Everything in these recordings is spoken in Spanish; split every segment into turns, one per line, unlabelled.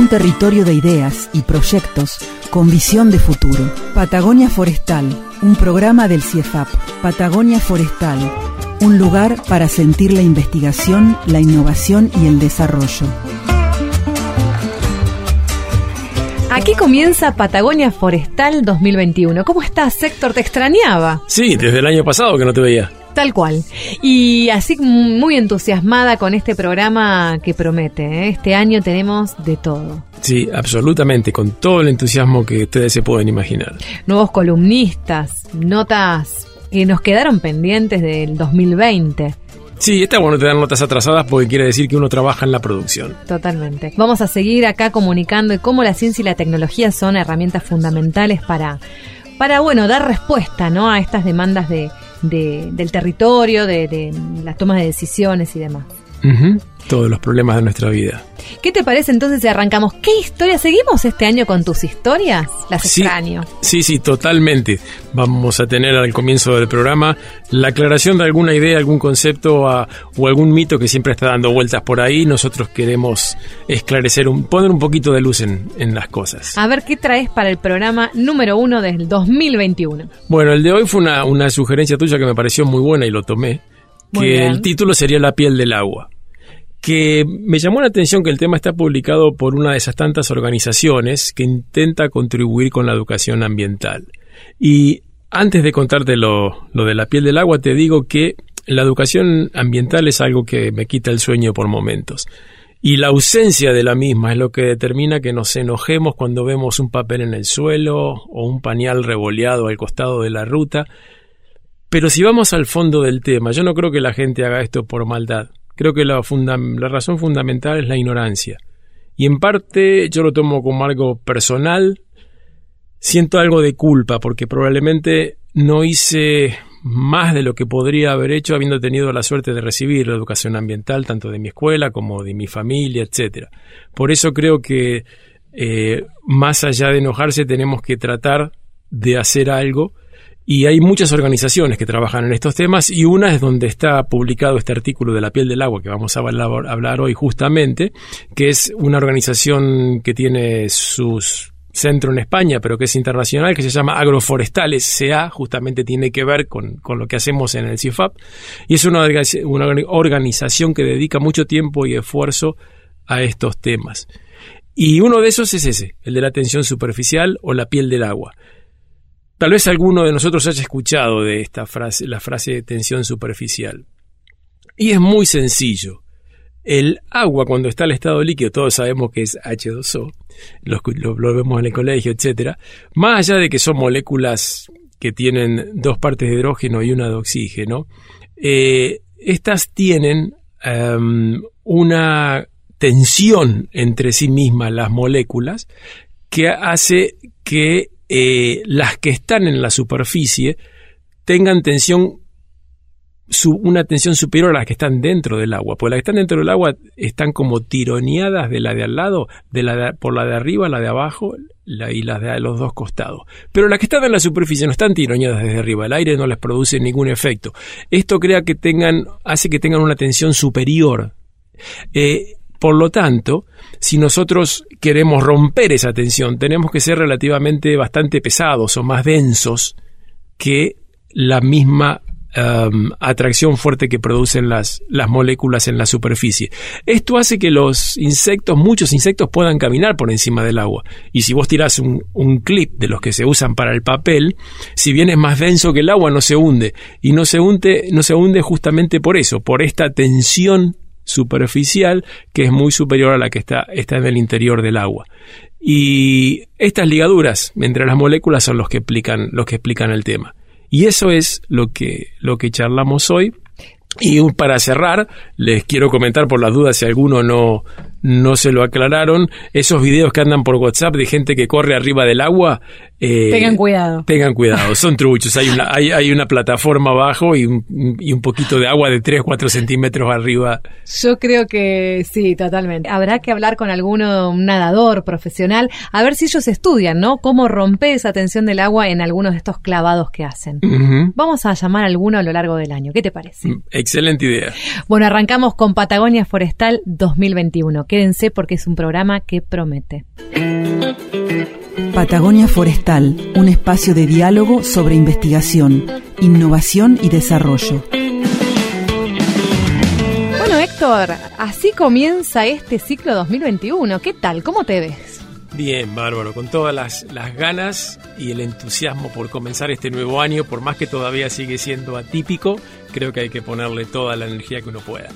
Un
territorio de ideas y proyectos con visión de futuro. Patagonia Forestal, un programa del CIEFAP. Patagonia Forestal, un lugar para sentir la investigación, la innovación y el desarrollo.
Aquí comienza Patagonia Forestal 2021. ¿Cómo estás, Héctor? Te extrañaba.
Sí, desde el año pasado que no te veía.
Tal cual. Y así muy entusiasmada con este programa que promete. ¿eh? Este año tenemos de todo.
Sí, absolutamente, con todo el entusiasmo que ustedes se pueden imaginar.
Nuevos columnistas, notas que nos quedaron pendientes del 2020.
Sí, está bueno tener notas atrasadas porque quiere decir que uno trabaja en la producción.
Totalmente. Vamos a seguir acá comunicando cómo la ciencia y la tecnología son herramientas fundamentales para, para bueno, dar respuesta ¿no? a estas demandas de, de- del territorio, de, de las tomas de decisiones y demás.
Todos los problemas de nuestra vida.
¿Qué te parece entonces si arrancamos? ¿Qué historia? ¿Seguimos este año con tus historias? Las
Sí,
extraño.
Sí, sí, totalmente. Vamos a tener al comienzo del programa la aclaración de alguna idea, algún concepto a- o algún mito que siempre está dando vueltas por ahí. Nosotros queremos esclarecer, un, poner un poquito de luz en, en las cosas.
A ver qué traes para el programa número uno del 2021.
Bueno, el de hoy fue una, una sugerencia tuya que me pareció muy buena y lo tomé.
Muy
que
bien.
el título sería La piel del agua. Que me llamó la atención que el tema está publicado por una de esas tantas organizaciones que intenta contribuir con la educación ambiental. Y antes de contarte lo, lo de la piel del agua, te digo que la educación ambiental es algo que me quita el sueño por momentos. Y la ausencia de la misma es lo que determina que nos enojemos cuando vemos un papel en el suelo o un pañal revoleado al costado de la ruta. Pero si vamos al fondo del tema, yo no creo que la gente haga esto por maldad. Creo que la, la razón fundamental es la ignorancia. Y en parte yo lo tomo como algo personal. Siento algo de culpa porque probablemente no hice más de lo que podría haber hecho habiendo tenido la suerte de recibir la educación ambiental tanto de mi escuela como de mi familia, etcétera. Por eso creo que eh, más allá de enojarse tenemos que tratar de hacer algo y hay muchas organizaciones que trabajan en estos temas y una es donde está publicado este artículo de la piel del agua que vamos a hablar, hoy justamente, que es una organización que tiene sus centro en España, pero que es internacional, que se llama Agroforestales CA, justamente tiene que ver con, con lo que hacemos en el CIFAP, y es una, una organización que dedica mucho tiempo y esfuerzo a estos temas. Y uno de esos es ese, el de la tensión superficial o la piel del agua. Tal vez alguno de nosotros haya escuchado de esta frase, la frase de tensión superficial. Y es muy sencillo. El agua cuando está en estado líquido, todos sabemos que es H2O, lo, lo- vemos en el colegio, etcétera. Más allá de que son moléculas que tienen dos partes de hidrógeno y una de oxígeno, eh, estas tienen em, una tensión entre sí mismas las moléculas que hace que eh, las que están en la superficie tengan tensión una tensión superior a las que están dentro del agua, porque las que están dentro del agua están como tironeadas de la de al lado, de la por la de arriba, la de abajo la- y las de los dos costados. Pero las que están en la superficie no están tironeadas desde arriba, el aire no les produce ningún efecto. Esto crea que tengan, hace que tengan una tensión superior. Eh, por lo tanto, si nosotros queremos romper esa tensión, tenemos que ser relativamente bastante pesados o más densos que la misma um, atracción fuerte que producen las, las moléculas en la superficie. Esto hace que los insectos, muchos insectos, puedan caminar por encima del agua. Y si vos tirás un, un clip de los que se usan para el papel, si bien es más denso que el agua, no se hunde. Y no se hunde, no se hunde justamente por eso, por esta tensión superficial que es muy superior a la que está, está en el interior del agua. Y estas ligaduras entre las moléculas son los que explican, los que explican el tema. Y eso es lo que, lo que charlamos hoy. Y para cerrar, les quiero comentar por las dudas si alguno no, no se lo aclararon, esos videos que andan por WhatsApp de gente que corre arriba del agua.
Eh, tengan cuidado.
Tengan cuidado, son truchos. Hay una, hay, hay una plataforma abajo y un, y un poquito de agua de 3, 4 centímetros arriba.
Yo creo que sí, totalmente. Habrá que hablar con alguno, un nadador profesional, a ver si ellos estudian, ¿no? Cómo romper esa tensión del agua en algunos de estos clavados que hacen. Vamos a llamar a alguno a lo largo del año. ¿Qué te parece? Mm,
excelente idea.
Bueno, arrancamos con Patagonia Forestal 2021. Quédense porque es un programa que promete.
Patagonia Forestal, un espacio de diálogo sobre investigación, innovación y desarrollo.
Bueno, Héctor, así comienza este ciclo 2021. ¿Qué tal? ¿Cómo te ves?
Bien, bárbaro, con todas las, las, ganas y el entusiasmo por comenzar este nuevo año, por más que todavía sigue siendo atípico, creo que hay que ponerle toda la energía que uno pueda.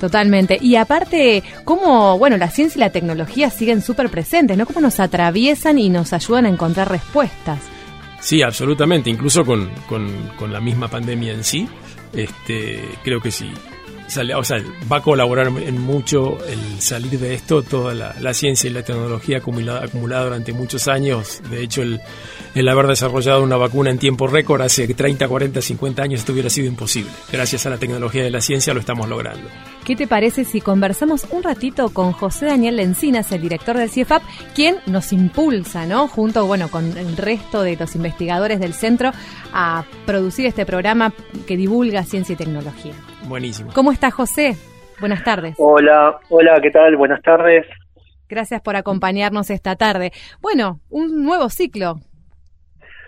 Totalmente. Y aparte, cómo, bueno, la ciencia y la tecnología siguen súper presentes, ¿no? Cómo nos atraviesan y nos ayudan a encontrar respuestas.
Sí, absolutamente, incluso con, con, con la misma pandemia en sí. Este, creo que sí, o sea, va a colaborar en mucho el salir de esto toda la, ciencia y la tecnología acumulada, acumulada durante muchos años. De hecho, el, el haber desarrollado una vacuna en tiempo récord hace 30, 40, 50 años esto hubiera sido imposible. Gracias a la tecnología de la ciencia lo estamos logrando.
¿Qué te parece si conversamos un ratito con José Daniel Lencinas, el director del CIEFAP, quien nos impulsa, ¿no? Junto, bueno, con el resto de los investigadores del centro a producir este programa que divulga ciencia y tecnología.
Buenísimo.
¿Cómo está José? Buenas tardes.
Hola, hola, ¿qué tal? Buenas tardes.
Gracias por acompañarnos esta tarde. Bueno, un nuevo ciclo.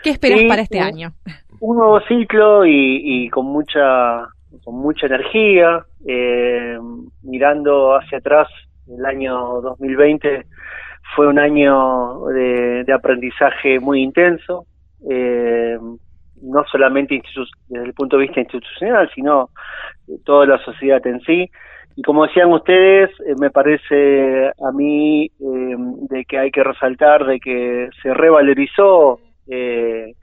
¿Qué esperas para este año?
Un nuevo ciclo y, con mucha con mucha energía. Eh, mirando hacia atrás, el año 2020 fue un año de, aprendizaje muy intenso. Eh, no solamente desde el punto de vista institucional, sino toda la sociedad en sí. Y como decían ustedes, eh, me parece a mí eh, de que hay que resaltar de que se revalorizó eh,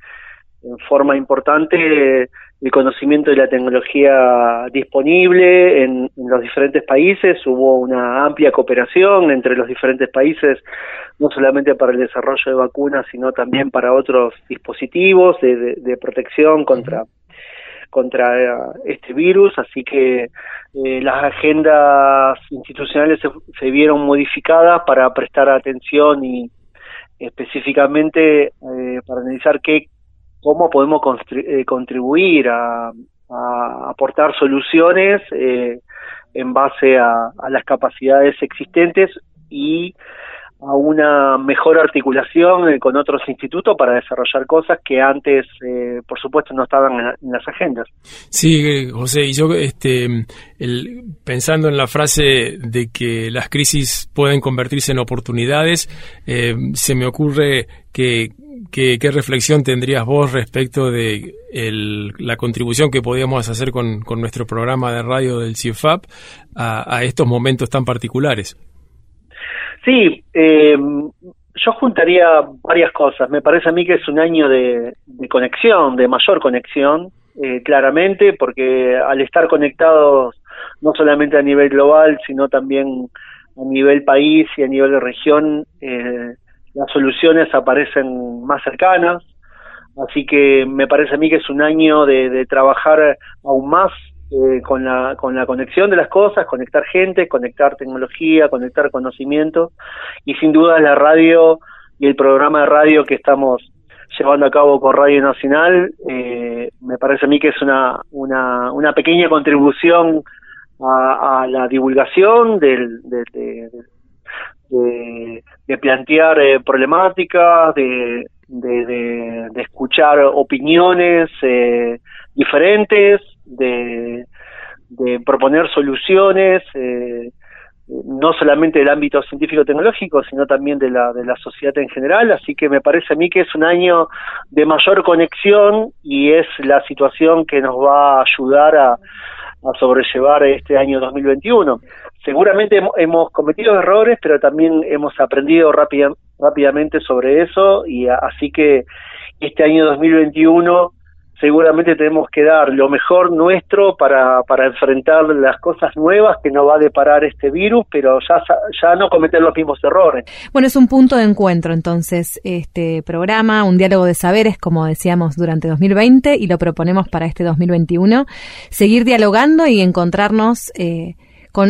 en forma importante el conocimiento de la tecnología disponible en, los diferentes países. Hubo una amplia cooperación entre los diferentes países, no solamente para el desarrollo de vacunas, sino también para otros dispositivos de, protección contra contra eh, este virus, así que eh, las agendas institucionales se, se, vieron modificadas para prestar atención y específicamente eh, para analizar qué cómo podemos eh, contribuir a, aportar soluciones eh, en base a, las capacidades existentes y a una mejor articulación eh, con otros institutos para desarrollar cosas que antes, por supuesto, no estaban en, las agendas.
Sí, José, y yo este, pensando en la frase de que las crisis pueden convertirse en oportunidades, se me ocurre que ¿Qué, reflexión tendrías vos respecto de la contribución que podíamos hacer con, nuestro programa de radio del CIFAP a, estos momentos tan particulares?
Sí, eh, yo juntaría varias cosas. Me parece a mí que es un año de, conexión, de mayor conexión, eh, claramente, porque al estar conectados no solamente a nivel global, sino también a nivel país y a nivel de región, eh, las soluciones aparecen más cercanas, así que me parece a mí que es un año de, trabajar aún más eh, con, la, con la conexión de las cosas, conectar gente, conectar tecnología, conectar conocimiento, y sin duda la radio y el programa de radio que estamos llevando a cabo con Radio Nacional, eh, me parece a mí que es una, una, una pequeña contribución a, la divulgación del, del, de, plantear eh, problemáticas, de, de, escuchar opiniones eh, diferentes, de, proponer soluciones, eh, no solamente del ámbito científico-tecnológico, sino también de la, de la sociedad en general. Así que me parece a mí que es un año de mayor conexión y es la situación que nos va a ayudar a, a sobrellevar este año 2021 seguramente hemos, cometido errores, pero también hemos aprendido rápidamente sobre eso y así que este año 2021 seguramente tenemos que dar lo mejor nuestro para, para enfrentar las cosas nuevas que nos va a deparar este virus, pero ya, ya no cometer los mismos errores.
Bueno, es un punto de encuentro entonces este programa, un diálogo de saberes, como decíamos durante 2020 y lo proponemos para este 2021, seguir dialogando y encontrarnos eh,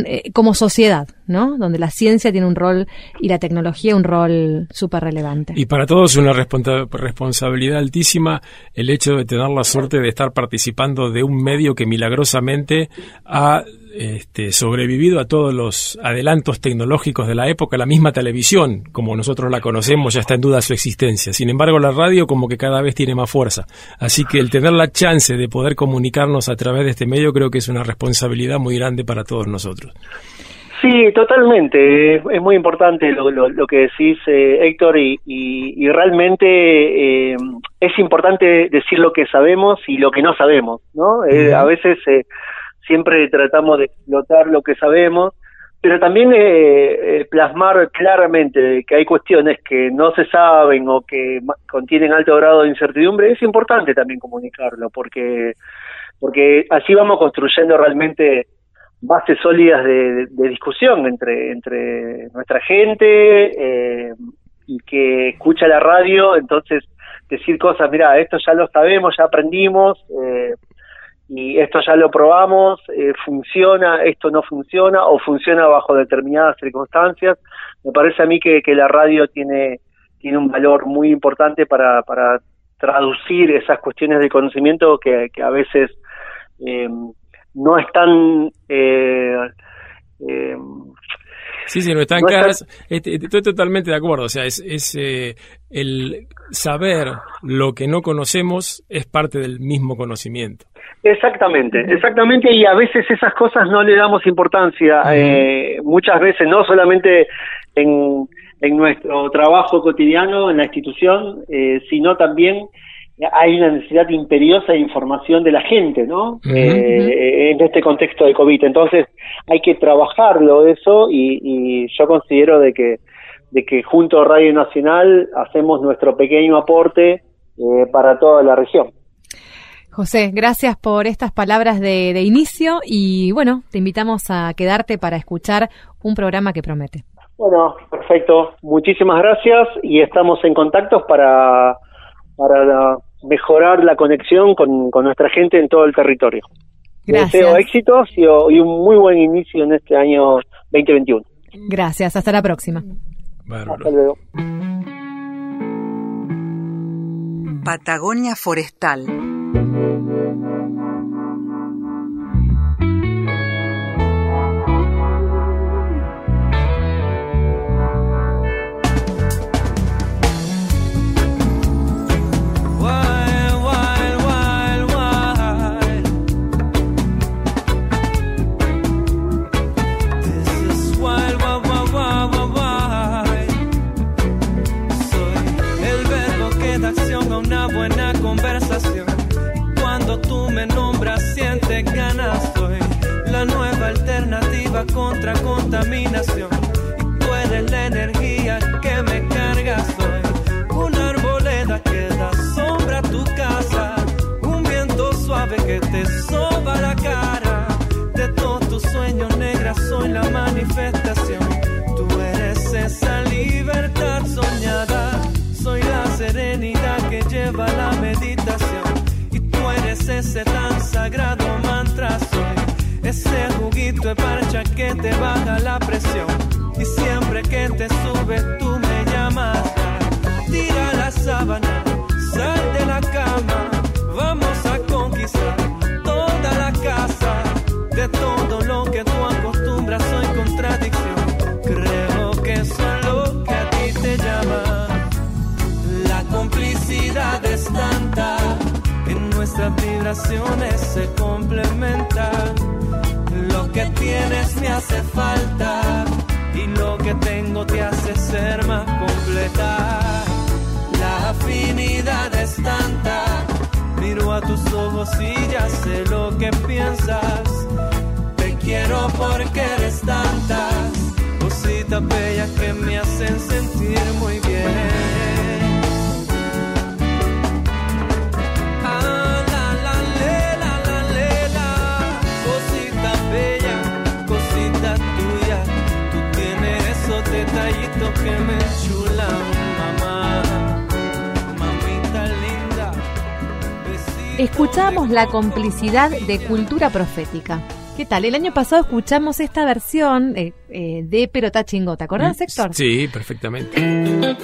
eh, como sociedad, ¿no? Donde la ciencia tiene un rol y la tecnología un rol súper relevante.
Y para todos una responsabilidad altísima el hecho de tener la suerte de estar participando de un medio que milagrosamente ha este, sobrevivido a todos los adelantos tecnológicos de la época. La misma televisión, como nosotros la conocemos, ya está en duda su existencia. Sin embargo, la radio como que cada vez tiene más fuerza. Así que el tener la chance de poder comunicarnos a través de este medio creo que es una responsabilidad muy grande para todos nosotros.
Sí, totalmente. Es muy importante lo, lo, que decís, eh, Héctor, y, y, realmente eh, es importante decir lo que sabemos y lo que no sabemos, ¿no? Eh, a veces siempre tratamos de explotar lo que sabemos, pero también plasmar claramente que hay cuestiones que no se saben o que contienen alto grado de incertidumbre. Es importante también comunicarlo, porque porque así vamos construyendo realmente bases sólidas de, discusión entre, entre nuestra gente eh, y que escucha la radio, entonces decir cosas, mira, esto ya lo sabemos, ya aprendimos, eh, y esto ya lo probamos, eh, funciona, esto no funciona, o funciona bajo determinadas circunstancias. Me parece a mí que, la radio tiene, tiene un valor muy importante para, para traducir esas cuestiones de conocimiento que, que a veces eh, no están... Eh,
eh, sí, sí, no están caras. Este, estoy totalmente de acuerdo. O sea, es, es eh, el saber lo que no conocemos es parte del mismo conocimiento.
Exactamente, exactamente, y a veces esas cosas no le damos importancia, eh, muchas veces, no solamente en, en nuestro trabajo cotidiano, en la institución, eh, sino también hay una necesidad imperiosa de información de la gente, ¿no? Eh, en este contexto de COVID. Entonces, hay que trabajarlo eso y, yo considero de que, de que junto a Radio Nacional hacemos nuestro pequeño aporte eh, para toda la región.
José, gracias por estas palabras de, de inicio y bueno, te invitamos a quedarte para escuchar un programa que promete.
Bueno, perfecto. Muchísimas gracias y estamos en contacto para, para la, mejorar la conexión con, nuestra gente en todo el territorio.
Gracias.
Deseo éxitos y, y, un muy buen inicio en este año 2021.
Gracias, hasta la próxima.
Hasta luego.
Patagonia Forestal.
miro a tus ojos y ya sé lo que piensas. Te quiero porque eres tantas cositas bellas que me hacen sentir muy bien.
detallitos que me
Escuchamos la complicidad de cultura profética. ¿Qué tal? El año pasado escuchamos esta versión eh, eh, de Perotá Chingó. ¿Te acordás, Héctor?
Sí, perfectamente.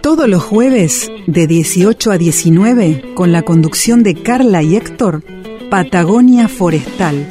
Todos los jueves, de 18 a 19, con la conducción de Carla y Héctor, Patagonia Forestal.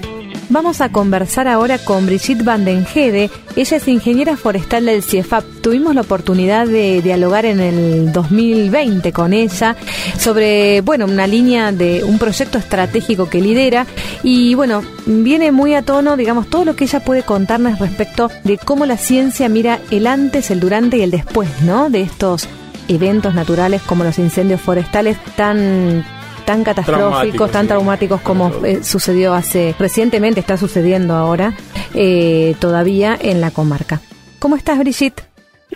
Vamos a conversar ahora con Brigitte Vandenhede. Ella es ingeniera forestal del CIEFAP. Tuvimos la oportunidad de dialogar en el 2020 con ella sobre, bueno, una línea de un proyecto estratégico que lidera y, bueno, viene muy a tono, digamos, todo lo que ella puede contarnos respecto de cómo la ciencia mira el antes, el durante y el después, ¿no? De estos eventos naturales como los incendios forestales tan tan catastróficos, tan
sí.
traumáticos como eh, sucedió hace recientemente, está sucediendo ahora eh, todavía en la comarca. ¿Cómo estás, Brigitte?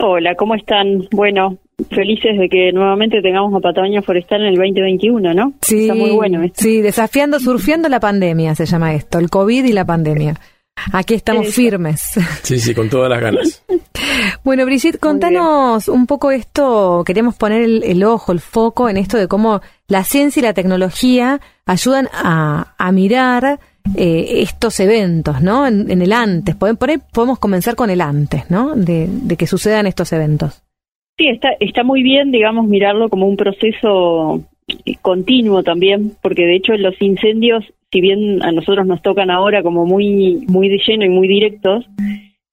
Hola, ¿cómo están? Bueno, felices de que nuevamente tengamos a Patagonia Forestal en el 2021, ¿no? Está muy bueno esto.
sí, desafiando, surfeando la pandemia se llama esto, el COVID y la pandemia. Aquí estamos
Eso.
firmes.
Sí, sí, con todas las ganas.
Bueno, Brigitte, contanos un poco esto, queremos poner el, el ojo, el foco en esto de cómo la ciencia y la tecnología ayudan a, a mirar eh, estos eventos, ¿no? En, en el antes. Por por ahí podemos comenzar con el antes, ¿no? De, de que sucedan estos eventos.
Sí, está, está muy bien, digamos, mirarlo como un proceso eh, continuo también, porque de hecho los incendios, si bien a nosotros nos tocan ahora como muy, muy de lleno y muy directos,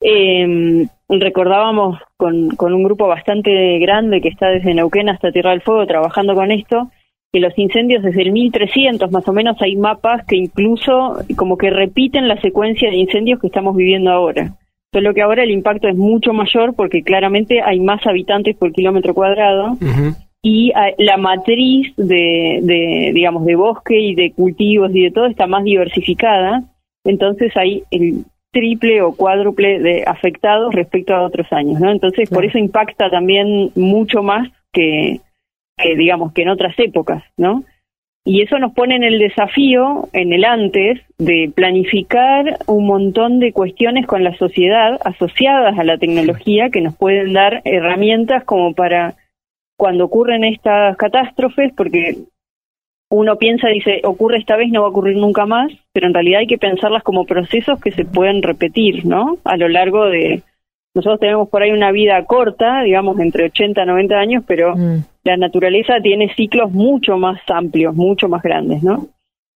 eh, recordábamos con, con un grupo bastante grande que está desde Neuquén hasta Tierra del Fuego trabajando con esto, que los incendios desde el 1300 más o menos hay mapas que incluso como que repiten la secuencia de incendios que estamos viviendo ahora. Solo que ahora el impacto es mucho mayor porque claramente hay más habitantes por kilómetro cuadrado
Ujú.
Y ah, la matriz de, de, digamos, de bosque y de cultivos y de todo está más diversificada. Entonces hay el triple o cuádruple de afectados respecto a otros años, ¿no? Entonces por eso impacta también mucho más que, que, digamos, que en otras épocas, ¿no? Y eso nos pone en el desafío, en el antes, de planificar un montón de cuestiones con la sociedad asociadas a la tecnología que nos pueden dar herramientas como para cuando ocurren estas catástrofes, porque uno piensa, dice, ocurre esta vez, no va a ocurrir nunca más, pero en realidad hay que pensarlas como procesos que se pueden repetir, ¿no? A lo largo de... Nosotros tenemos por ahí una vida corta, digamos, entre 80 y 90 años, pero
Mm.
la naturaleza tiene ciclos mucho más amplios, mucho más grandes, ¿no?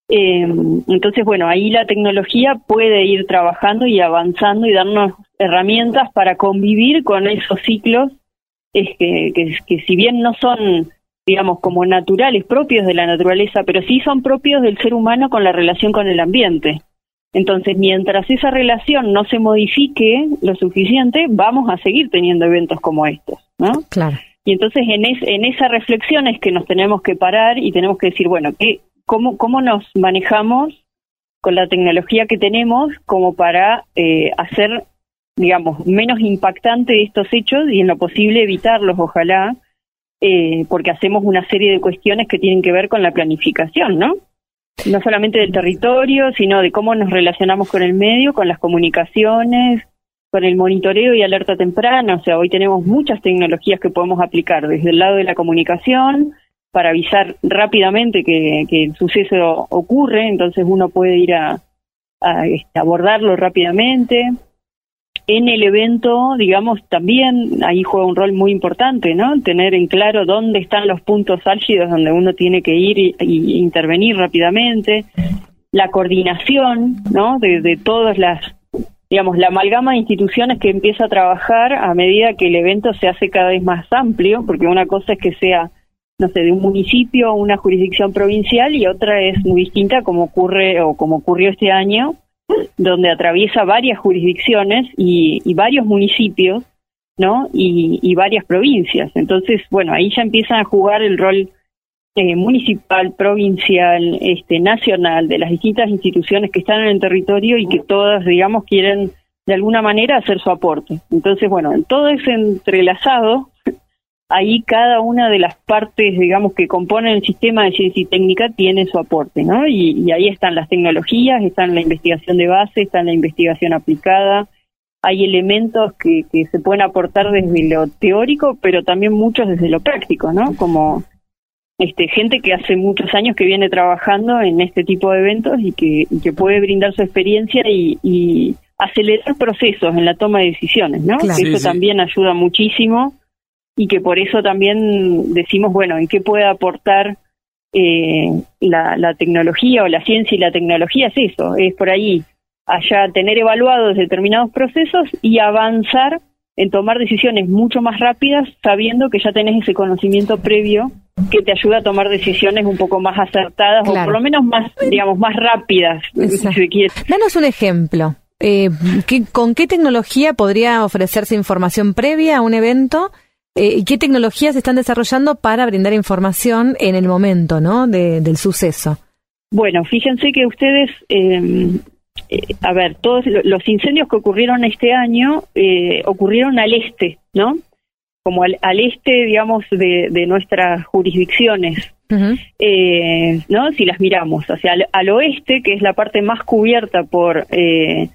Eh, entonces, bueno, ahí la tecnología puede ir trabajando y avanzando y darnos herramientas para convivir con esos ciclos es que, que, que si bien no son, digamos, como naturales, propios de la naturaleza, pero sí son propios del ser humano con la relación con el ambiente. Entonces, mientras esa relación no se modifique lo suficiente, vamos a seguir teniendo eventos como estos, ¿no?
Claro.
Y entonces en, es, en esa reflexión es que nos tenemos que parar y tenemos que decir, bueno, ¿qué, cómo, ¿cómo nos manejamos con la tecnología que tenemos como para eh, hacer, digamos, menos impactante estos hechos y en lo posible evitarlos, ojalá, eh, porque hacemos una serie de cuestiones que tienen que ver con la planificación, ¿no? No solamente del territorio, sino de cómo nos relacionamos con el medio, con las comunicaciones, con el monitoreo y alerta temprana. O sea, hoy tenemos muchas tecnologías que podemos aplicar desde el lado de la comunicación para avisar rápidamente que, que el suceso ocurre, entonces uno puede ir a, a, este, abordarlo rápidamente. En el evento, digamos, también ahí juega un rol muy importante, ¿no? Tener en claro dónde están los puntos álgidos donde uno tiene que ir y, intervenir rápidamente. La coordinación, ¿no? De, de todas las, digamos, la amalgama de instituciones que empieza a trabajar a medida que el evento se hace cada vez más amplio, porque una cosa es que sea, no sé, de un municipio una jurisdicción provincial y otra es muy distinta como ocurre o como ocurrió este año, donde atraviesa varias jurisdicciones y, y varios municipios, ¿no? Y, varias provincias. Entonces, bueno, ahí ya empiezan a jugar el rol eh, municipal, provincial, este, nacional, de las distintas instituciones que están en el territorio y que todas, digamos, quieren de alguna manera hacer su aporte. Entonces, bueno, todo es entrelazado. Ahí cada una de las partes, digamos, que componen el sistema de ciencia y técnica tiene su aporte, ¿no? Y, y ahí están las tecnologías, están la investigación de base, está la investigación aplicada, hay elementos que, que se pueden aportar desde lo teórico, pero también muchos desde lo práctico, ¿no? Como este, gente que hace muchos años que viene trabajando en este tipo de eventos y que, y que puede brindar su experiencia y, y acelerar procesos en la toma de decisiones, ¿no?
Claro.
Que
Sí,
eso
sí.
también ayuda muchísimo y que por eso también decimos, bueno, ¿en qué puede aportar eh, la, la tecnología o la ciencia y la tecnología? Es eso, es por ahí, allá tener evaluados determinados procesos y avanzar en tomar decisiones mucho más rápidas sabiendo que ya tenés ese conocimiento previo que te ayuda a tomar decisiones un poco más acertadas o por lo menos más, digamos, más rápidas,
Exacto.
si.
Danos un ejemplo. Eh, ¿qué- ¿Con qué tecnología podría ofrecerse información previa a un evento? Eh, ¿y ¿Qué tecnologías se están desarrollando para brindar información en el momento ¿no? de- del suceso?
Bueno, fíjense que ustedes, eh, eh, a ver, todos lo- los incendios que ocurrieron este año eh, ocurrieron al este, ¿no? Como al, al este, digamos, de, de nuestras jurisdicciones, eh, ¿no? Si las miramos, hacia al, al oeste, que es la parte más cubierta por eh,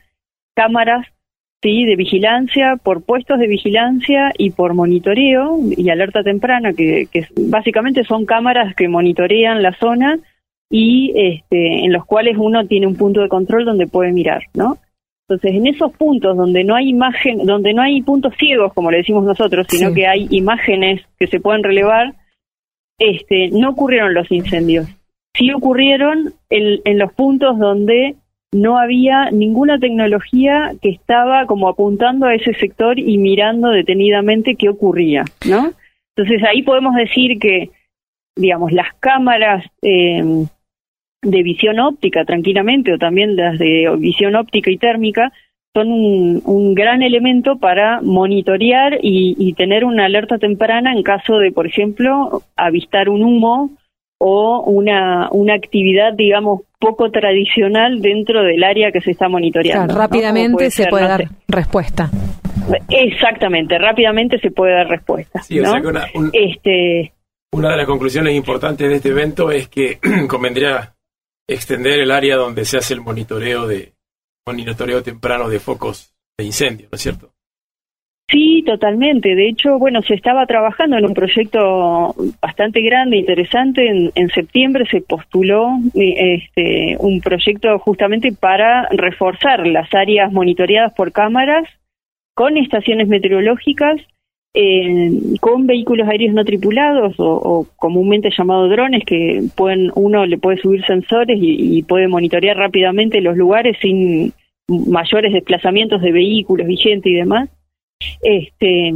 cámaras, sí, de vigilancia, por puestos de vigilancia y por monitoreo y alerta temprana, que, que básicamente son cámaras que monitorean la zona y este, en los cuales uno tiene un punto de control donde puede mirar, ¿no? Entonces, en esos puntos donde no hay imagen, donde no hay puntos ciegos, como le decimos nosotros, sino
Sí.
que hay imágenes que se pueden relevar, este, no ocurrieron los incendios. Sí ocurrieron en, en los puntos donde no había ninguna tecnología que estaba como apuntando a ese sector y mirando detenidamente qué ocurría, ¿no? Entonces ahí podemos decir que, digamos, las cámaras eh, de visión óptica tranquilamente o también las de visión óptica y térmica son un, un gran elemento para monitorear y, y tener una alerta temprana en caso de, por ejemplo, avistar un humo o una, una actividad, digamos, poco tradicional dentro del área que se está monitoreando. ¿no? Como
rápidamente se
ser,
puede
no
dar
sé.
respuesta.
Exactamente, rápidamente se puede dar respuesta.
Sí, o sea que una, un-
Este,
una de las conclusiones importantes de este evento es que convendría extender el área donde se hace el monitoreo de monitoreo temprano de focos de incendio, ¿no es cierto?
Sí, totalmente. De hecho, bueno, se estaba trabajando en un proyecto bastante grande, interesante. En, septiembre se postuló eh, este, un proyecto justamente para reforzar las áreas monitoreadas por cámaras con estaciones meteorológicas, con vehículos aéreos no tripulados o, o comúnmente llamados drones, que pueden uno le puede subir sensores y, y puede monitorear rápidamente los lugares sin mayores desplazamientos de vehículos y gente y demás. Este,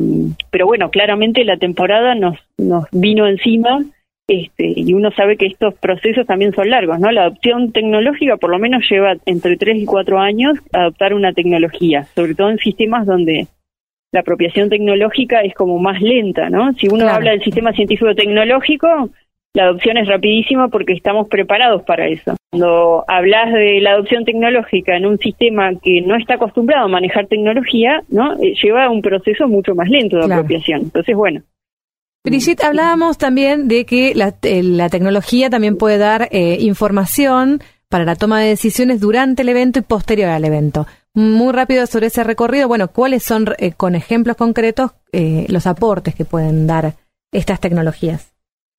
pero bueno, claramente la temporada nos, nos vino encima este, y uno sabe que estos procesos también son largos, ¿no? La adopción tecnológica por lo menos lleva entre 3 y 4 años adoptar una tecnología, sobre todo en sistemas donde la apropiación tecnológica es como más lenta, ¿no? Si uno
Claro.
habla del sistema científico tecnológico, la adopción es rapidísima porque estamos preparados para eso. Cuando hablas de la adopción tecnológica en un sistema que no está acostumbrado a manejar tecnología, ¿no? Eh, lleva un proceso mucho más lento de
Claro.
apropiación. Entonces, bueno,
Brigitte, hablábamos también de que la, eh, la tecnología también puede dar eh, información para la toma de decisiones durante el evento y posterior al evento. Muy rápido sobre ese recorrido, bueno, ¿cuáles son, eh, con ejemplos concretos, los aportes que pueden dar estas tecnologías?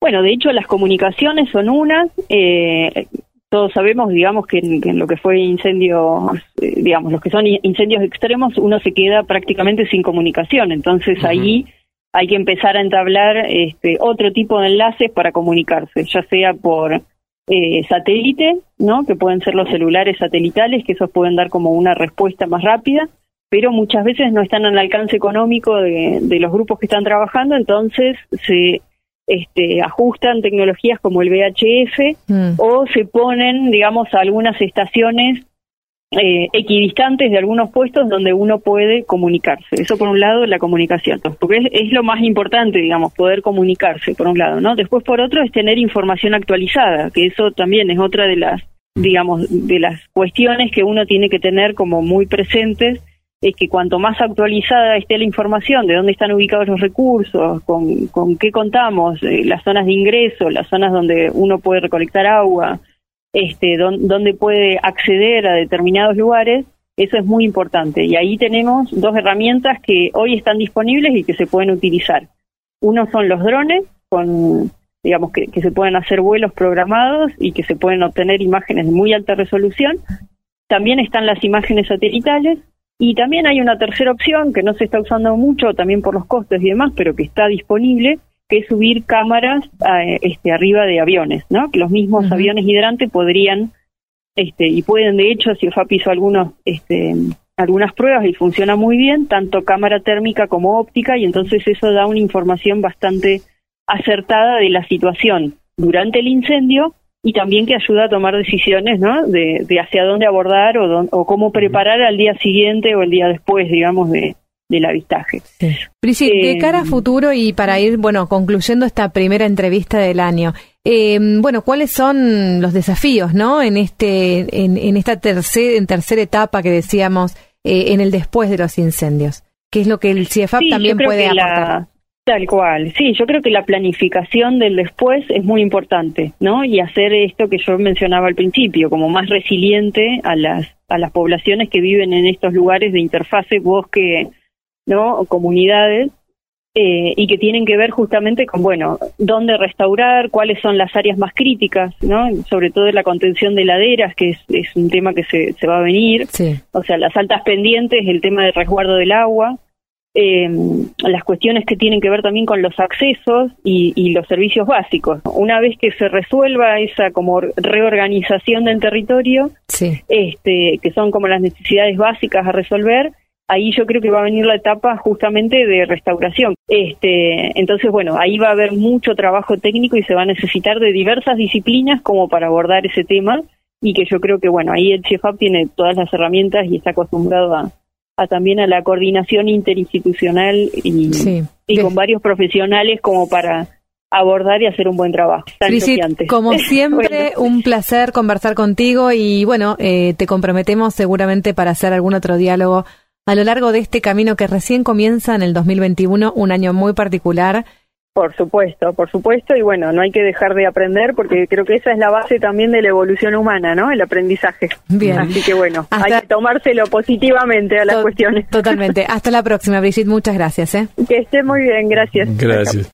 Bueno, de hecho las comunicaciones son unas. eh, todos sabemos, digamos, que en, que en lo que fue incendios, eh, digamos, los que son incendios extremos, uno se queda prácticamente sin comunicación. Entonces
Ujú.
ahí hay que empezar a entablar este, otro tipo de enlaces para comunicarse, ya sea por eh, satélite, ¿no? Que pueden ser los celulares satelitales, que esos pueden dar como una respuesta más rápida, pero muchas veces no están al alcance económico de, de los grupos que están trabajando, entonces se este, ajustan tecnologías como el VHF
Mm,
o se ponen, digamos, algunas estaciones eh, equidistantes de algunos puestos donde uno puede comunicarse. Eso por un lado, la comunicación, porque es, es lo más importante, digamos, poder comunicarse, por un lado, ¿no? Después, por otro, es tener información actualizada, que eso también es otra de las, digamos, de las cuestiones que uno tiene que tener como muy presentes, es que cuanto más actualizada esté la información de dónde están ubicados los recursos, con, con qué contamos, eh, las zonas de ingreso, las zonas donde uno puede recolectar agua, este, don- dónde puede acceder a determinados lugares, Eso es muy importante. Y ahí tenemos dos herramientas que hoy están disponibles y que se pueden utilizar. Uno son los drones, con, digamos que se pueden hacer vuelos programados y que se pueden obtener imágenes de muy alta resolución. También están las imágenes satelitales y también hay una tercera opción que no se está usando mucho, también por los costes y demás, pero que está disponible, que es subir cámaras eh, este, arriba de aviones, ¿no? Que los mismos aviones hidrantes podrían, este, y pueden de hecho, si OFAP hizo algunos, este, algunas pruebas y funciona muy bien, tanto cámara térmica como óptica, y entonces eso da una información bastante acertada de la situación durante el incendio y también que ayuda a tomar decisiones, ¿no? De, de hacia dónde abordar o, dón- o cómo preparar al día siguiente o el día después, digamos, de, del avistaje.
Brigitte, de
Eh,
cara a futuro y para ir, bueno, concluyendo esta primera entrevista del año, eh, bueno, ¿cuáles son los desafíos, no? En este, en, en esta tercer, en tercera etapa que decíamos, eh, en el después de los incendios. ¿Qué es lo que el CIEFAP
Sí,
también puede aportar?
la- Tal cual, sí, yo creo que la planificación del después es muy importante, ¿no? Y hacer esto que yo mencionaba al principio, como más resiliente a las a las poblaciones que viven en estos lugares de interfase bosque, ¿no? O comunidades eh, y que tienen que ver justamente con, bueno, dónde restaurar, cuáles son las áreas más críticas, ¿no? Sobre todo la contención de laderas, que es, es un tema que se, se va a venir,
Sí,
o sea, las altas pendientes, el tema del resguardo del agua, eh, las cuestiones que tienen que ver también con los accesos y, y los servicios básicos. Una vez que se resuelva esa como reorganización del territorio,
sí.
este, que son como las necesidades básicas a resolver, ahí yo creo que va a venir la etapa justamente de restauración. Este, entonces, bueno, ahí va a haber mucho trabajo técnico y se va a necesitar de diversas disciplinas como para abordar ese tema y que yo creo que, bueno, ahí el CIEFAP tiene todas las herramientas y está acostumbrado a, a también a la coordinación interinstitucional y,
Sí.
y
De-
con varios profesionales como para abordar y hacer un buen trabajo.
Brigitte, como siempre,
Bueno.
un placer conversar contigo y bueno, eh, te comprometemos seguramente para hacer algún otro diálogo a lo largo de este camino que recién comienza en el 2021, un año muy particular.
Por supuesto, por supuesto, y bueno, no hay que dejar de aprender porque creo que esa es la base también de la evolución humana, ¿no? El aprendizaje.
Bien.
Así que bueno,
Hasta-
hay que tomárselo positivamente a las
To-
cuestiones.
Totalmente. Hasta la próxima, Brigitte. Muchas gracias. ¿eh?
Que esté muy bien, gracias.
Gracias.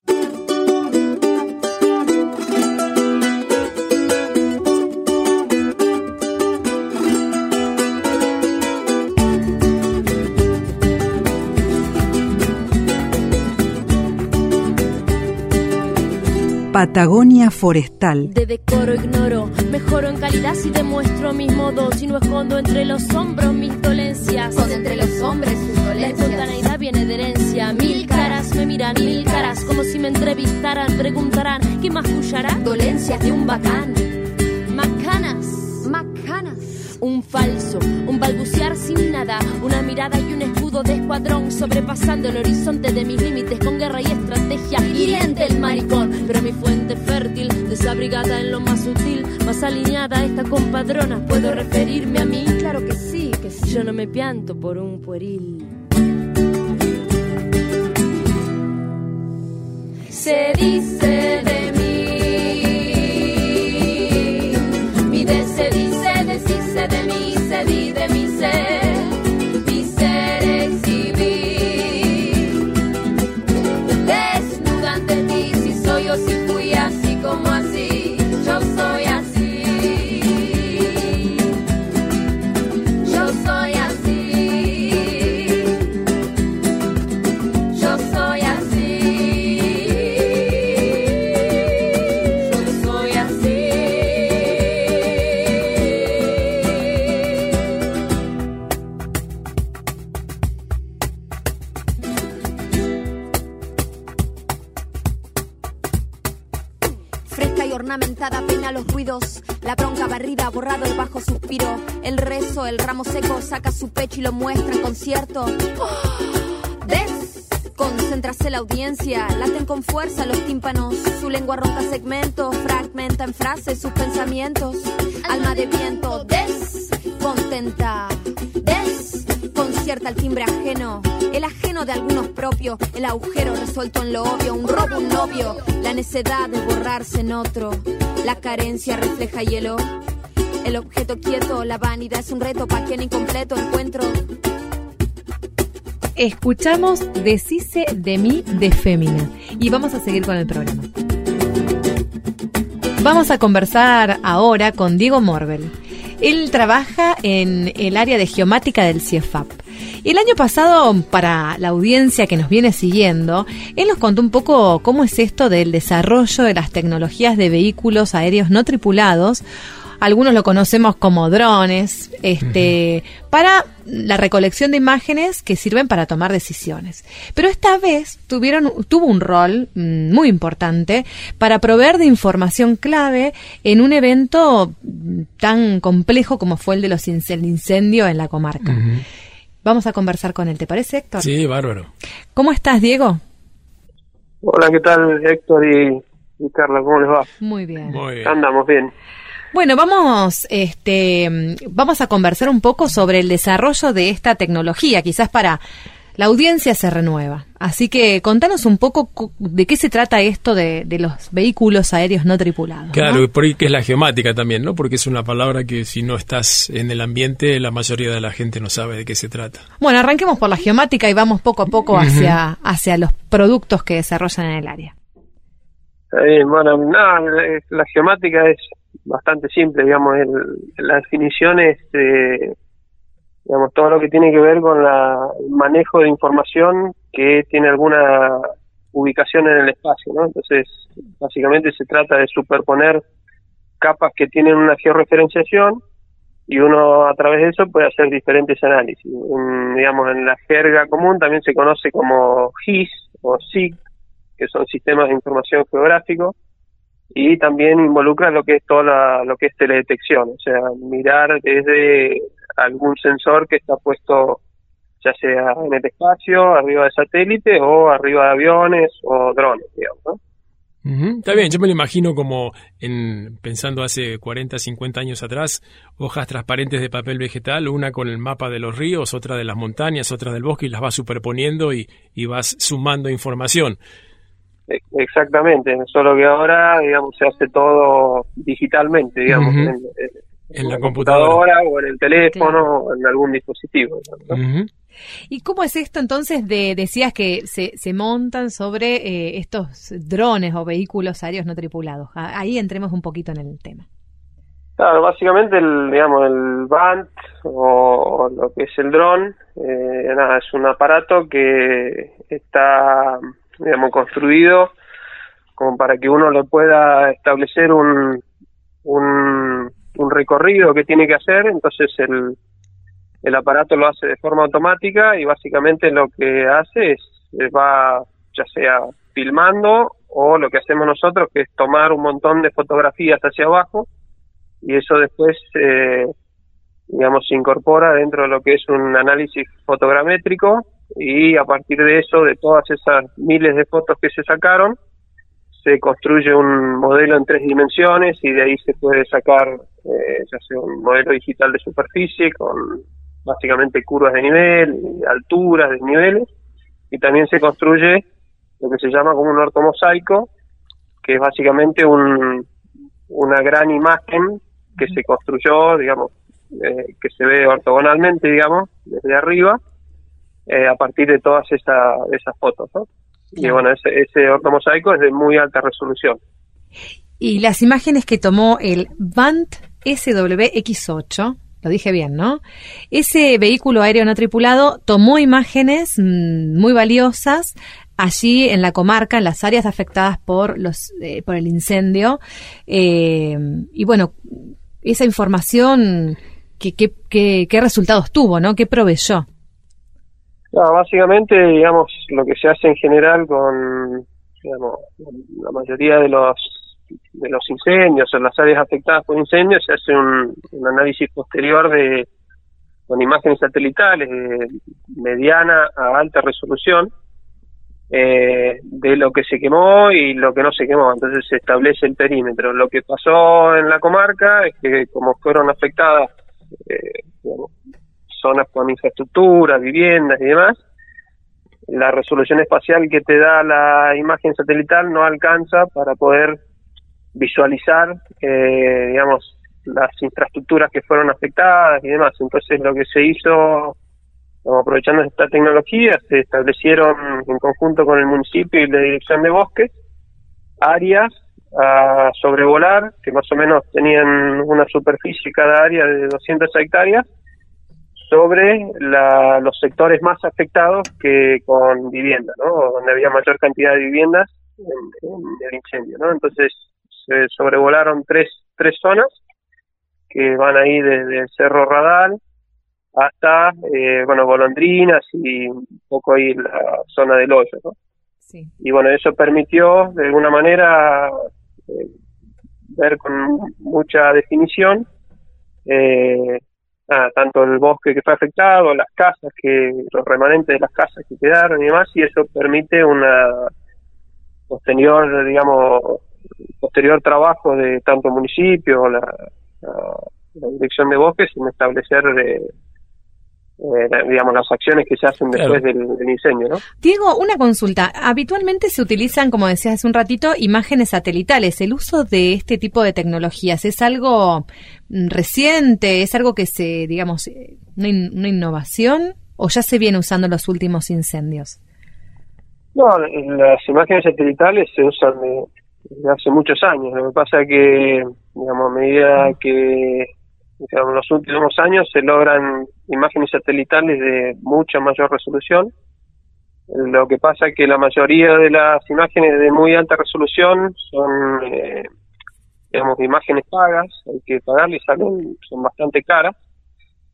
Patagonia Forestal.
De decoro ignoro, mejoro en calidad si demuestro mis modos y no escondo entre los hombros mis dolencias.
Con entre los hombres sus
La
dolencias.
espontaneidad viene de herencia. Mil caras me miran, mil caras, como si me entrevistaran. Preguntarán, ¿qué más escuchará?
Dolencias de un bacán.
Macanas. Un falso, un balbucear sin nada, una mirada y un escudo de escuadrón sobrepasando el horizonte de mis límites con guerra y estrategia. Hiriente el maricón, pero mi fuente fértil, desabrigada en lo más sutil, más alineada esta compadrona. ¿Puedo referirme a mí?
Claro que sí, que sí.
Yo no me pianto por un pueril. Se dice de mí, se dice, deshice de mí, se di de mi ser,
ornamentada peina los ruidos, la bronca barrida, borrado el bajo suspiro, el rezo, el ramo seco saca su pecho y lo muestra en concierto. Des, concéntrase la audiencia, laten con fuerza los tímpanos, su lengua ronca segmentos, fragmenta en frases sus pensamientos. Alma de viento, des, contenta, des, el timbre ajeno, el ajeno de algunos propios, el agujero resuelto en lo obvio, un robo, un novio, la necedad de borrarse en otro, la carencia refleja hielo, el objeto quieto. La vanidad es un reto para quien incompleto encuentro.
Escuchamos Decise de mí de Fémina y vamos a seguir con el programa. Vamos a conversar ahora con Diego Morbel. Él trabaja en el área de geomática del CIEFAP. El año pasado, para la audiencia que nos viene siguiendo, él nos contó un poco cómo es esto del desarrollo de las tecnologías de vehículos aéreos no tripulados algunos lo conocemos como drones, este, para la recolección de imágenes que sirven para tomar decisiones. Pero esta vez tuvieron, tuvo un rol mm, muy importante para proveer de información clave en un evento mm, tan complejo como fue el de los el incendio en la comarca. Vamos a conversar con él, ¿te parece, Héctor?
Sí, bárbaro.
¿Cómo estás, Diego?
Hola, ¿qué tal, Héctor y, y Carla? ¿Cómo les va?
Muy bien.
Muy bien.
Andamos bien.
Bueno, vamos, este, vamos a conversar un poco sobre el desarrollo de esta tecnología, quizás para la audiencia se renueva. Así que contanos un poco cu- de qué se trata esto de, de los vehículos aéreos no tripulados.
Claro,
¿no?
y por ahí que es la geomática también, ¿no? Porque es una palabra que si no estás en el ambiente, la mayoría de la gente no sabe de qué se trata.
Bueno, arranquemos por la geomática y vamos poco a poco hacia, hacia los productos que desarrollan en el área.
Bien, bueno, nada, eh, la geomática es bastante simple, digamos, el, la definición es, eh, digamos, todo lo que tiene que ver con la, el manejo de información que tiene alguna ubicación en el espacio, ¿no? Entonces, básicamente se trata de superponer capas que tienen una georreferenciación y uno a través de eso puede hacer diferentes análisis. Digamos, en la jerga común también se conoce como GIS o SIG, que son sistemas de información geográfico, y también involucra lo que es toda la- lo que es teledetección, o sea, mirar desde algún sensor que está puesto ya sea en el espacio, arriba de satélite o arriba de aviones o drones, digamos, ¿no?
Está bien, yo me lo imagino como en pensando hace 40, 50 años atrás, hojas transparentes de papel vegetal, una con el mapa de los ríos, otra de las montañas, otra del bosque y las vas superponiendo y, y vas sumando información.
Exactamente, solo que ahora, digamos, se hace todo digitalmente, digamos, en, en-
En la
la
computadora.
o en el teléfono o en algún dispositivo.
¿Y cómo es esto entonces de, decías que se, se montan sobre eh, estos drones o vehículos aéreos no tripulados? A- Ahí entremos un poquito en el tema.
Claro, básicamente el, digamos, el BANT o, o lo que es el dron, eh, nada, es un aparato que está, digamos, construido como para que uno le pueda establecer un, un, un recorrido que tiene que hacer, entonces el, el aparato lo hace de forma automática y básicamente lo que hace es, eh, va ya sea filmando o lo que hacemos nosotros que es tomar un montón de fotografías hacia abajo y eso después, eh, digamos, se incorpora dentro de lo que es un análisis fotogramétrico y a partir de eso, de todas esas miles de fotos que se sacaron, se construye un modelo en tres dimensiones y de ahí se puede sacar eh, ya sea un modelo digital de superficie con básicamente curvas de nivel, alturas, desniveles y también se construye lo que se llama como un ortomosaico que es básicamente un, una gran imagen que se construyó, digamos, eh, que se ve ortogonalmente, digamos, desde arriba, eh, a partir de todas esa, esas fotos, ¿no? Y bueno, ese, ese ortomosaico es de muy alta resolución.
Y las imágenes que tomó el Vant SWX8, lo dije bien, ¿no? Ese vehículo aéreo no tripulado tomó imágenes mm, muy valiosas allí en la comarca, en las áreas afectadas por los eh, por el incendio. Eh, y bueno, esa información, ¿qué, qué, qué, qué resultados tuvo, no? ¿Qué proveyó?
No, básicamente, digamos, lo que se hace en general con, digamos, la mayoría de los de los incendios o las áreas afectadas por incendios se hace un, análisis posterior de con imágenes satelitales de mediana a alta resolución eh, de lo que se quemó y lo que no se quemó. Entonces se establece el perímetro. Lo que pasó en la comarca es que como fueron afectadas eh, digamos, zonas con infraestructura, viviendas y demás, la resolución espacial que te da la imagen satelital no alcanza para poder visualizar, eh, digamos, las infraestructuras que fueron afectadas y demás. Entonces lo que se hizo, aprovechando esta tecnología, se establecieron en conjunto con el municipio y la Dirección de Bosques áreas a sobrevolar, que más o menos tenían una superficie cada área de 200 hectáreas, sobre la, los sectores más afectados que con vivienda, ¿no? donde había mayor cantidad de viviendas en, en el incendio. ¿no? Entonces se sobrevolaron tres, tres zonas que van ahí desde Cerro Radal hasta, eh, bueno, Golondrinas y un poco ahí la zona del hoyo, ¿no?
Sí.
Y bueno, eso permitió de alguna manera eh, ver con mucha definición eh, nada, tanto el bosque que fue afectado, las casas, que los remanentes de las casas que quedaron y demás, y eso permite una posterior, digamos, posterior trabajo de tanto municipio, la, la, dirección de bosques en establecer eh, eh, digamos las acciones que se hacen después
Claro.
del, del incendio, ¿no?
Diego, una consulta. Habitualmente se utilizan, como decías hace un ratito, imágenes satelitales. ¿El uso de este tipo de tecnologías es algo mm, reciente? ¿Es algo que se, digamos, eh, una, in- una innovación? ¿O ya se viene usando en los últimos incendios?
No, las imágenes satelitales se usan de- desde hace muchos años. Lo que pasa es que, digamos, a medida que en los últimos años se logran imágenes satelitales de mucha mayor resolución. Lo que pasa es que la mayoría de las imágenes de muy alta resolución son, eh, digamos, imágenes pagas, hay que pagarlas, salen, son bastante caras.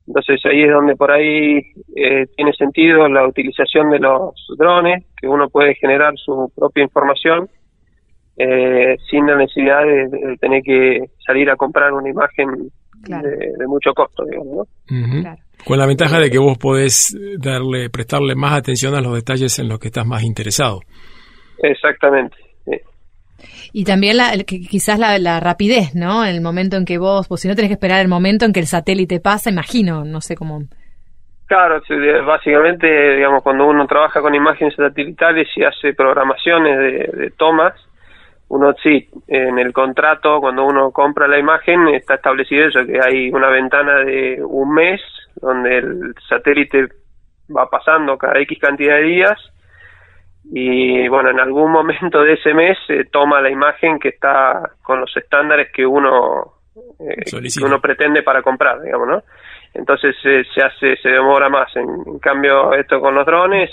Entonces ahí es donde por ahí eh, tiene sentido la utilización de los drones, que uno puede generar su propia información eh, sin la necesidad de tener que salir a comprar una imagen
Claro.
de, de mucho costo, digamos, ¿no?
Claro.
Con la ventaja de que vos podés darle, prestarle más atención a los detalles en los que estás más interesado.
Exactamente. sí.
Y también la, el- que- quizás la, la rapidez, ¿no? El momento en que vos, pues si no tenés que esperar el momento en que el satélite pasa, imagino, no sé cómo.
Claro, básicamente, digamos, cuando uno trabaja con imágenes satelitales y hace programaciones de, de tomas, uno sí, en el contrato, cuando uno compra la imagen, está establecido eso, que hay una ventana de un mes donde el satélite va pasando cada X cantidad de días y bueno, en algún momento de ese mes se toma la imagen que está con los estándares que uno eh, que uno pretende para comprar, digamos, ¿no? Entonces eh, se hace, se demora más. En, en cambio, esto con los drones,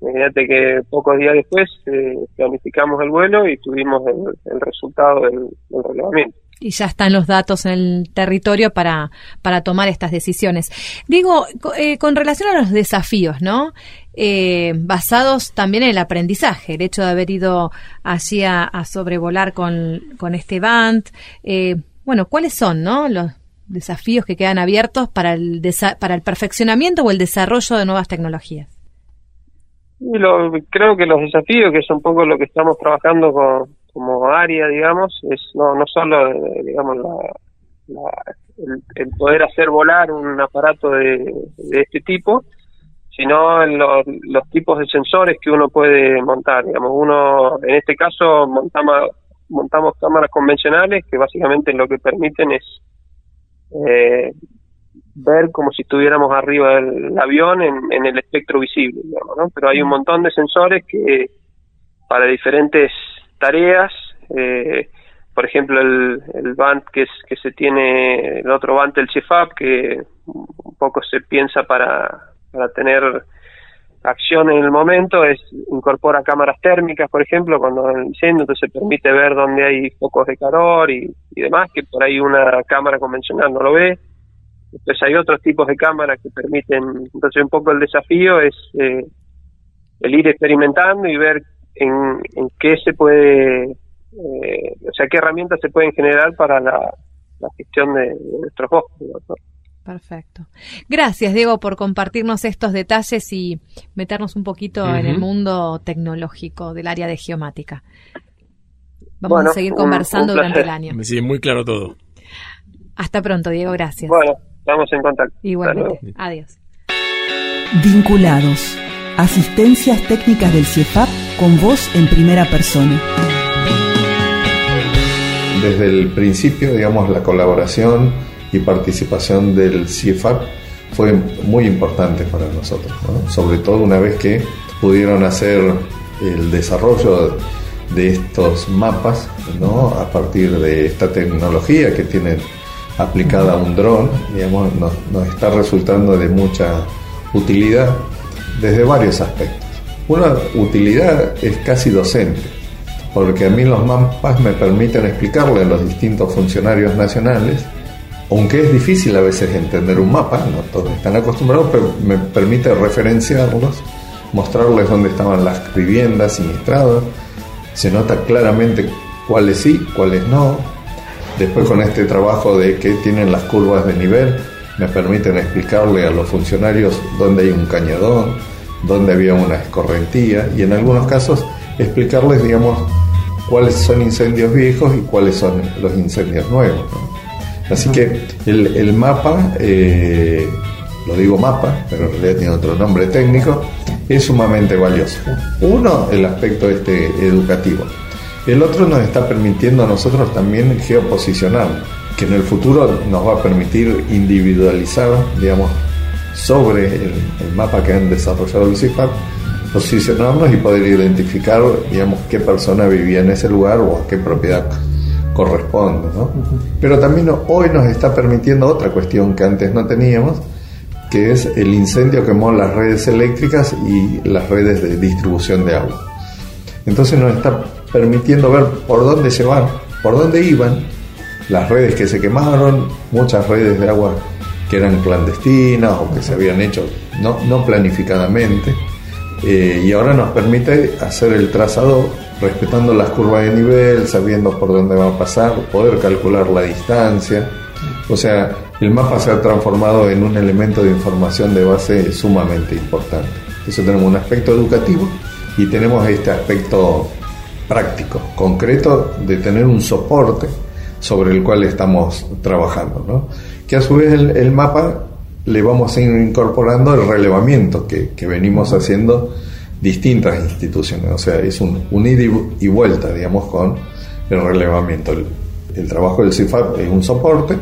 imagínate que pocos días después eh, planificamos el vuelo y tuvimos el, resultado del, del relevamiento.
Y ya están los datos en el territorio para, para tomar estas decisiones. Digo, eh, con relación a los desafíos, ¿no? Eh, basados también en el aprendizaje, el hecho de haber ido allí a, a sobrevolar con, con este band. Eh, bueno, ¿cuáles son, no? Los desafíos que quedan abiertos para el, desa- para el perfeccionamiento o el desarrollo de nuevas tecnologías.
Y lo, creo que los desafíos, que es un poco lo que estamos trabajando con, como área, digamos, es no, no solo, eh, digamos, la, la- el, el poder hacer volar un aparato de, de este tipo, sino los, los tipos de sensores que uno puede montar. Digamos, uno, en este caso, montamos, montamos cámaras convencionales que básicamente lo que permiten es eh, ver como si estuviéramos arriba del avión en, en el espectro visible, digamos, ¿no? Pero hay un montón de sensores que para diferentes tareas, eh, por ejemplo el, el band que es que se tiene, el otro band el CFAP que un poco se piensa para, para tener acción en el momento, es incorpora cámaras térmicas, por ejemplo, cuando hay incendio, entonces permite ver dónde hay focos de calor y, y demás, que por ahí una cámara convencional no lo ve. Después hay otros tipos de cámaras que permiten, entonces un poco el desafío es eh, el ir experimentando y ver en, en qué se puede, eh, o sea, qué herramientas se pueden generar para la, la gestión de, de nuestros bosques. ¿no?
Perfecto. Gracias, Diego, por compartirnos estos detalles y meternos un poquito en el mundo tecnológico del área de geomática. Vamos
Bueno,
a seguir conversando
un
durante el año.
Me sigue muy claro todo.
Hasta pronto, Diego, gracias.
Bueno, estamos en contacto.
Igualmente. Adiós.
Vinculados. Asistencias técnicas del CIEFAP con voz en primera persona.
desde el principio, digamos, la colaboración y participación del CIEFAP fue muy importante para nosotros, ¿no? sobre todo una vez que pudieron hacer el desarrollo de estos mapas ¿no? a partir de esta tecnología que tienen aplicada a un dron, nos está resultando de mucha utilidad desde varios aspectos. Una utilidad es casi docente, porque a mí los mapas me permiten explicarle a los distintos funcionarios nacionales, aunque es difícil a veces entender un mapa, no todos están acostumbrados, pero me permite referenciarlos, mostrarles dónde estaban las viviendas siniestradas, se nota claramente cuáles sí, cuáles no. Después con este trabajo de que tienen las curvas de nivel, me permiten explicarle a los funcionarios dónde hay un cañadón, dónde había una escorrentía y en algunos casos explicarles, digamos, cuáles son incendios viejos y cuáles son los incendios nuevos. Así que el, mapa, eh, lo digo mapa, pero en realidad tiene otro nombre técnico, es sumamente valioso. Uno, el aspecto este educativo. El otro nos está permitiendo a nosotros también geoposicionar, que en el futuro nos va a permitir individualizar, digamos, sobre el, mapa que han desarrollado CIFAP, posicionarnos y poder identificar, digamos, qué persona vivía en ese lugar o a qué propiedad corresponde. ¿no? Pero también hoy nos está permitiendo otra cuestión que antes no teníamos, que es el incendio que quemó las redes eléctricas y las redes de distribución de agua. Entonces nos está permitiendo ver por dónde se van, por dónde iban las redes que se quemaron, muchas redes de agua que eran clandestinas o que se habían hecho no, no planificadamente. Eh, y ahora nos permite hacer el trazado respetando las curvas de nivel, sabiendo por dónde va a pasar, poder calcular la distancia. O sea, el mapa se ha transformado en un elemento de información de base sumamente importante. Eso tenemos un aspecto educativo y tenemos este aspecto práctico, concreto, de tener un soporte sobre el cual estamos trabajando. ¿no? Que a su vez el, mapa le vamos a ir incorporando el relevamiento que, venimos haciendo distintas instituciones. O sea, es un, un ida y vuelta, digamos, con el relevamiento. El, trabajo del CIFAP es un soporte,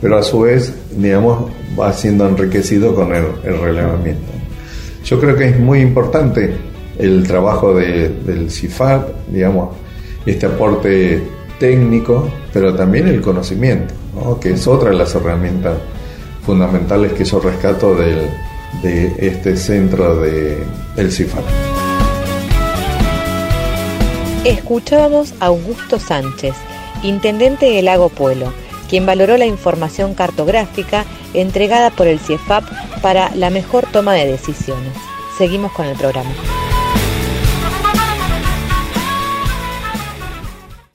pero a su vez, digamos, va siendo enriquecido con el relevamiento. Yo creo que es muy importante el trabajo de, del CIFAP, digamos, este aporte técnico, pero también el conocimiento, ¿no? que es otra de las herramientas fundamentales que yo rescato del, de este centro de, del CIFAP.
Escuchábamos a Augusto Sánchez, intendente del Lago Pueblo, quien valoró la información cartográfica entregada por el CIEFAP para la mejor toma de decisiones. Seguimos con el programa.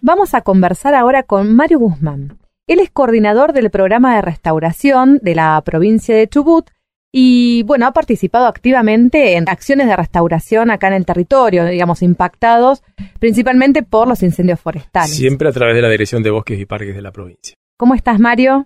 Vamos a conversar ahora con Mario Guzmán. Él es coordinador del programa de restauración de la provincia de Chubut y, bueno, ha participado activamente en acciones de restauración acá en el territorio, digamos, impactados principalmente por los incendios forestales.
Siempre a través de la Dirección de Bosques y Parques de la provincia.
¿Cómo estás, Mario?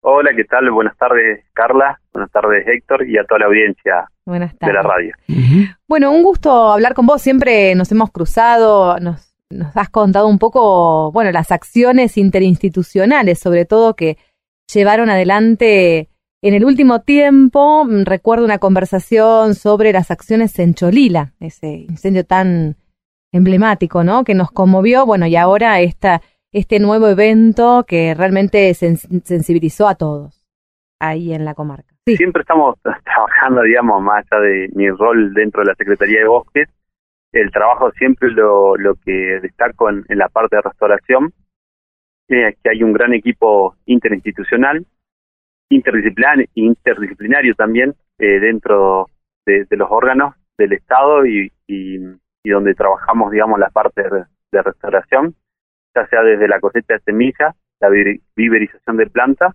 Hola, ¿qué tal? Buenas tardes, Carla. Buenas tardes, Héctor, y a toda la audiencia
Buenas
de la radio.
Uh -huh. Bueno, un gusto hablar con vos. Siempre nos hemos cruzado, nos nos has contado un poco, bueno, las acciones interinstitucionales, sobre todo que llevaron adelante en el último tiempo. Recuerdo una conversación sobre las acciones en Cholila, ese incendio tan emblemático, ¿no? Que nos conmovió, bueno, y ahora esta, este nuevo evento que realmente sens sensibilizó a todos ahí en la comarca.
Sí. Siempre estamos trabajando, digamos, más allá de mi rol dentro de la Secretaría de Bosques, el trabajo siempre lo, lo que destaco en, en la parte de restauración es que hay un gran equipo interinstitucional, interdisciplinar, interdisciplinario también eh, dentro de, los órganos del Estado y, y, donde trabajamos, digamos, la parte de, de, restauración, ya sea desde la cosecha de semillas, la viverización de plantas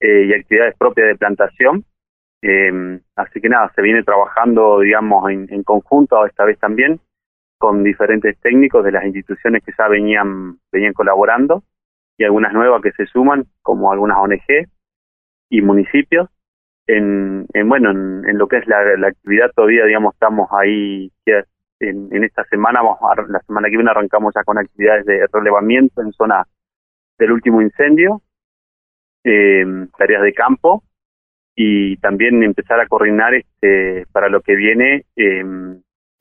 eh, y actividades propias de plantación, eh, así que nada, se viene trabajando, digamos, en, en, conjunto esta vez también con diferentes técnicos de las instituciones que ya venían, venían colaborando y algunas nuevas que se suman, como algunas ONG y municipios. En, en bueno, en, en, lo que es la, actividad todavía, digamos, estamos ahí, en, en esta semana, vamos a- la semana que viene arrancamos ya con actividades de relevamiento en zona del último incendio, eh, tareas de campo y también empezar a coordinar este, para lo que viene, eh,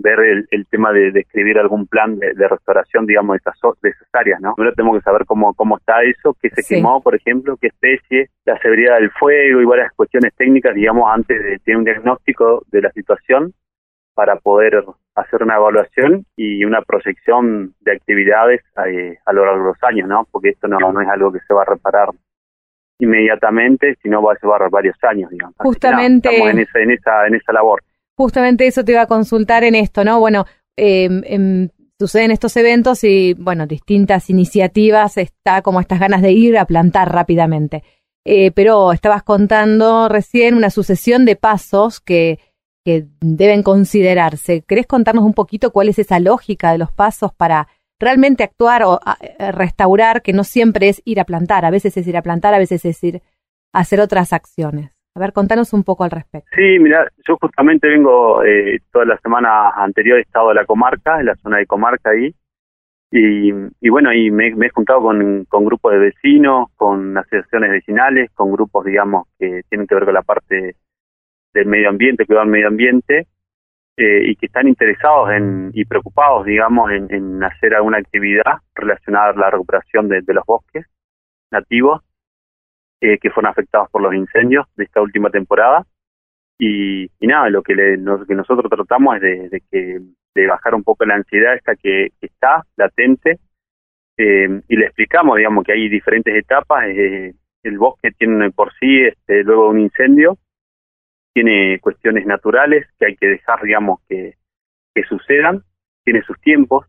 ver el, el tema de, de escribir algún plan de, de restauración, digamos, de esas, de esas áreas, ¿no? Primero tenemos que saber cómo, cómo está eso, qué se
Sí.
quemó, por ejemplo, qué especie, la severidad del fuego y varias cuestiones técnicas, digamos, antes de tener un diagnóstico de la situación para poder hacer una evaluación y una proyección de actividades eh, a lo largo de los años, ¿no? Porque esto no, no es algo que se va a reparar inmediatamente, sino va a llevar varios años, digamos.
Justamente-
nada, estamos en esa, en esa, en esa labor.
Justamente eso te iba a consultar en esto, ¿no? Bueno, eh, em, suceden estos eventos y, bueno, distintas iniciativas, está como estas ganas de ir a plantar rápidamente. Eh, pero estabas contando recién una sucesión de pasos que, que deben considerarse. ¿Querés contarnos un poquito cuál es esa lógica de los pasos para realmente actuar o eh, restaurar, que no siempre es ir a plantar, a veces es ir a plantar, a veces es ir a hacer otras acciones? A ver, contanos un poco al respecto.
Sí, mira, yo justamente vengo eh, toda la semana anterior he estado en la comarca, en la zona de comarca ahí, y, y bueno, me, me he juntado con, con grupos de vecinos, con asociaciones vecinales, con grupos, digamos, que tienen que ver con la parte del medio ambiente, cuidado del medio ambiente, eh, y que están interesados en, y preocupados, digamos, en, en hacer alguna actividad relacionada a la recuperación de, los bosques nativos eh, que fueron afectados por los incendios de esta última temporada. Y, y nada, lo que, le- lo que nosotros tratamos es de, que de bajar un poco la ansiedad esta que, que está latente eh, y le explicamos, digamos, que hay diferentes etapas. eh, el bosque tiene por sí, este, luego de un incendio, tiene cuestiones naturales que hay que dejar, digamos, que, que sucedan, tiene sus tiempos.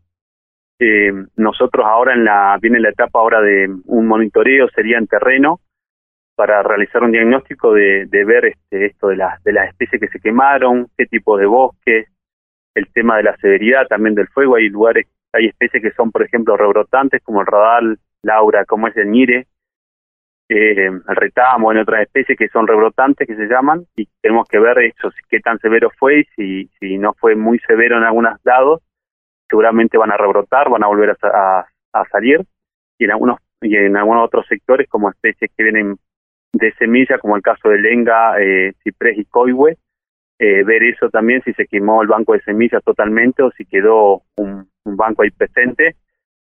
Eh, nosotros ahora en la, viene la etapa ahora de un monitoreo, sería en terreno, para realizar un diagnóstico de, ver este, esto de las de las especies que se quemaron, qué tipo de bosque, el tema de la severidad también del fuego. Hay lugares, hay especies que son, por ejemplo, rebrotantes, como el radal, laura, como es el ñire, eh, el retamo, en otras especies que son rebrotantes, que se llaman, y tenemos que ver eso, qué tan severo fue y si, no fue muy severo en algunos lados, seguramente van a rebrotar, van a volver a, sa- a, a salir, y en algunos y en algunos otros sectores, como especies que vienen de semilla, como el caso de lenga, eh, ciprés y coihue, eh, ver eso también, si se quemó el banco de semillas totalmente o si quedó un banco ahí presente.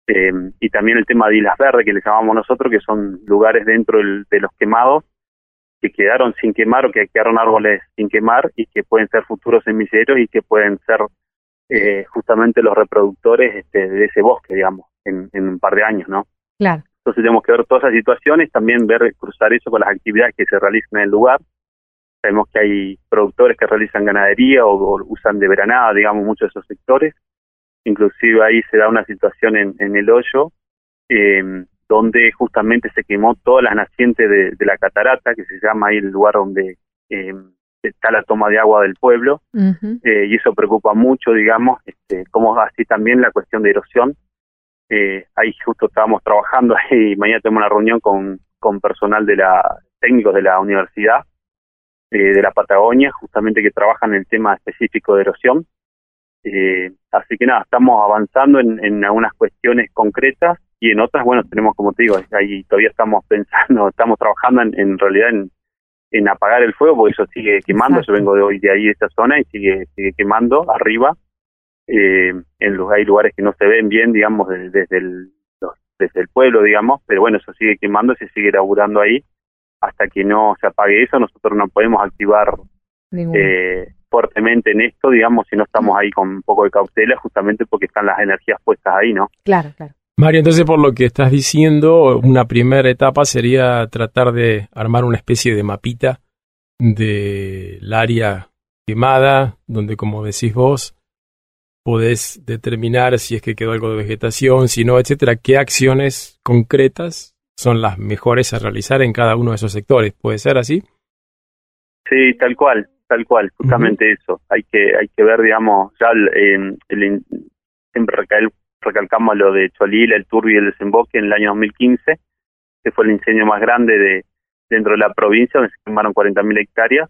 Eh, y también el tema de islas verdes, que le llamamos nosotros, que son lugares dentro del- de los quemados que quedaron sin quemar o que quedaron árboles sin quemar y que pueden ser futuros semilleros y que pueden ser eh, justamente los reproductores este, de ese bosque, digamos, en, en un par de años, ¿no?
Claro.
Entonces tenemos que ver todas esas situaciones, también ver, cruzar eso con las actividades que se realizan en el lugar. Sabemos que hay productores que realizan ganadería o, o usan de veranada, digamos, muchos de esos sectores. Inclusive ahí se da una situación en, en el hoyo, eh, donde justamente se quemó todas las nacientes de, de la catarata, que se llama ahí el lugar donde eh, está la toma de agua del pueblo, eh, y eso preocupa mucho, digamos, este, como así también la cuestión de erosión. Eh, ahí justo estábamos trabajando y mañana tenemos una reunión con, con personal de la técnicos de la universidad eh, de la Patagonia, justamente que trabajan en el tema específico de erosión. Eh, así que nada, estamos avanzando en, en algunas cuestiones concretas y en otras, bueno, tenemos, como te digo, ahí todavía estamos pensando, estamos trabajando en, en realidad en, en apagar el fuego, porque eso sigue quemando.
Exacto.
Yo vengo de hoy de ahí, de esta zona, y sigue, sigue quemando arriba. Eh, en los, hay lugares que no se ven bien, digamos, de- desde, el, los- desde el pueblo, digamos, pero bueno, eso sigue quemando, se sigue elaborando ahí. Hasta que no se apague eso, nosotros no podemos activar. Eh, fuertemente en esto, digamos, si no estamos ahí con un poco de cautela, justamente porque están las energías puestas ahí, ¿no?
Claro, claro.
Mario, entonces por lo que estás diciendo, una primera etapa sería tratar de armar una especie de mapita del área quemada, donde como decís vos, podés determinar si es que quedó algo de vegetación, si no, etcétera, qué acciones concretas son las mejores a realizar en cada uno de esos sectores. ¿Puede ser así?
Sí, tal cual, tal cual, justamente eso. Hay que hay que ver, digamos, ya el, siempre recal- recalcamos lo de Cholila, el Turbi y el desemboque en el año 2015, que fue el incendio más grande de dentro de la provincia, donde se quemaron 40.000 hectáreas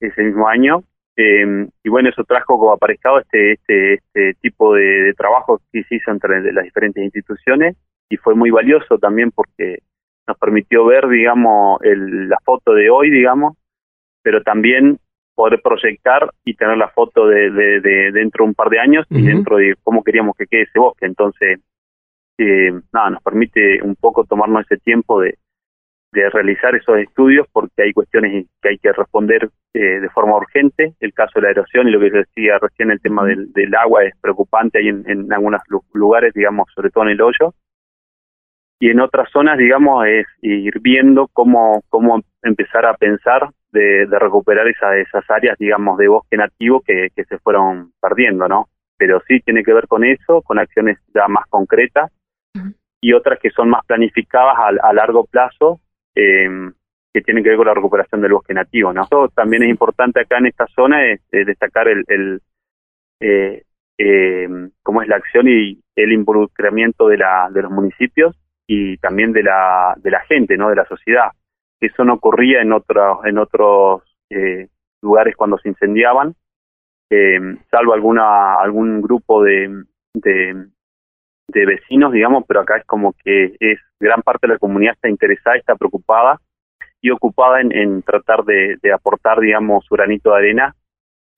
ese mismo año. Eh, y bueno, eso trajo como aparejado este, este, este tipo de, de trabajo que se hizo entre las diferentes instituciones y fue muy valioso también porque nos permitió ver, digamos, el, la foto de hoy, digamos, pero también poder proyectar y tener la foto de, de, de dentro de un par de años y dentro de cómo queríamos que quede ese bosque. Entonces, eh, nada, nos permite un poco tomarnos ese tiempo de, de realizar esos estudios porque hay cuestiones que hay que responder eh, de forma urgente. El caso de la erosión y lo que decía recién, el tema del, del agua es preocupante ahí en, en algunos lu- lugares, digamos, sobre todo en el hoyo. Y en otras zonas, digamos, es ir viendo cómo, cómo empezar a pensar de, de recuperar esa, esas áreas, digamos, de bosque nativo que, que se fueron perdiendo, ¿no? Pero sí tiene que ver con eso, con acciones ya más concretas y otras que son más planificadas a, a largo plazo, eh, que tienen que ver con la recuperación del bosque nativo, ¿no? Eso también es importante acá en esta zona, es, es destacar el, el eh, eh, cómo es la acción y el involucramiento de, la, de los municipios y también de la, de la gente, ¿no? De la sociedad. Eso no ocurría en otros, en otros eh, lugares cuando se incendiaban, eh, salvo alguna, algún grupo de, de, de vecinos, digamos, pero acá es como que es gran parte de la comunidad está interesada, está preocupada y ocupada en, en tratar de, de aportar, digamos, su granito de arena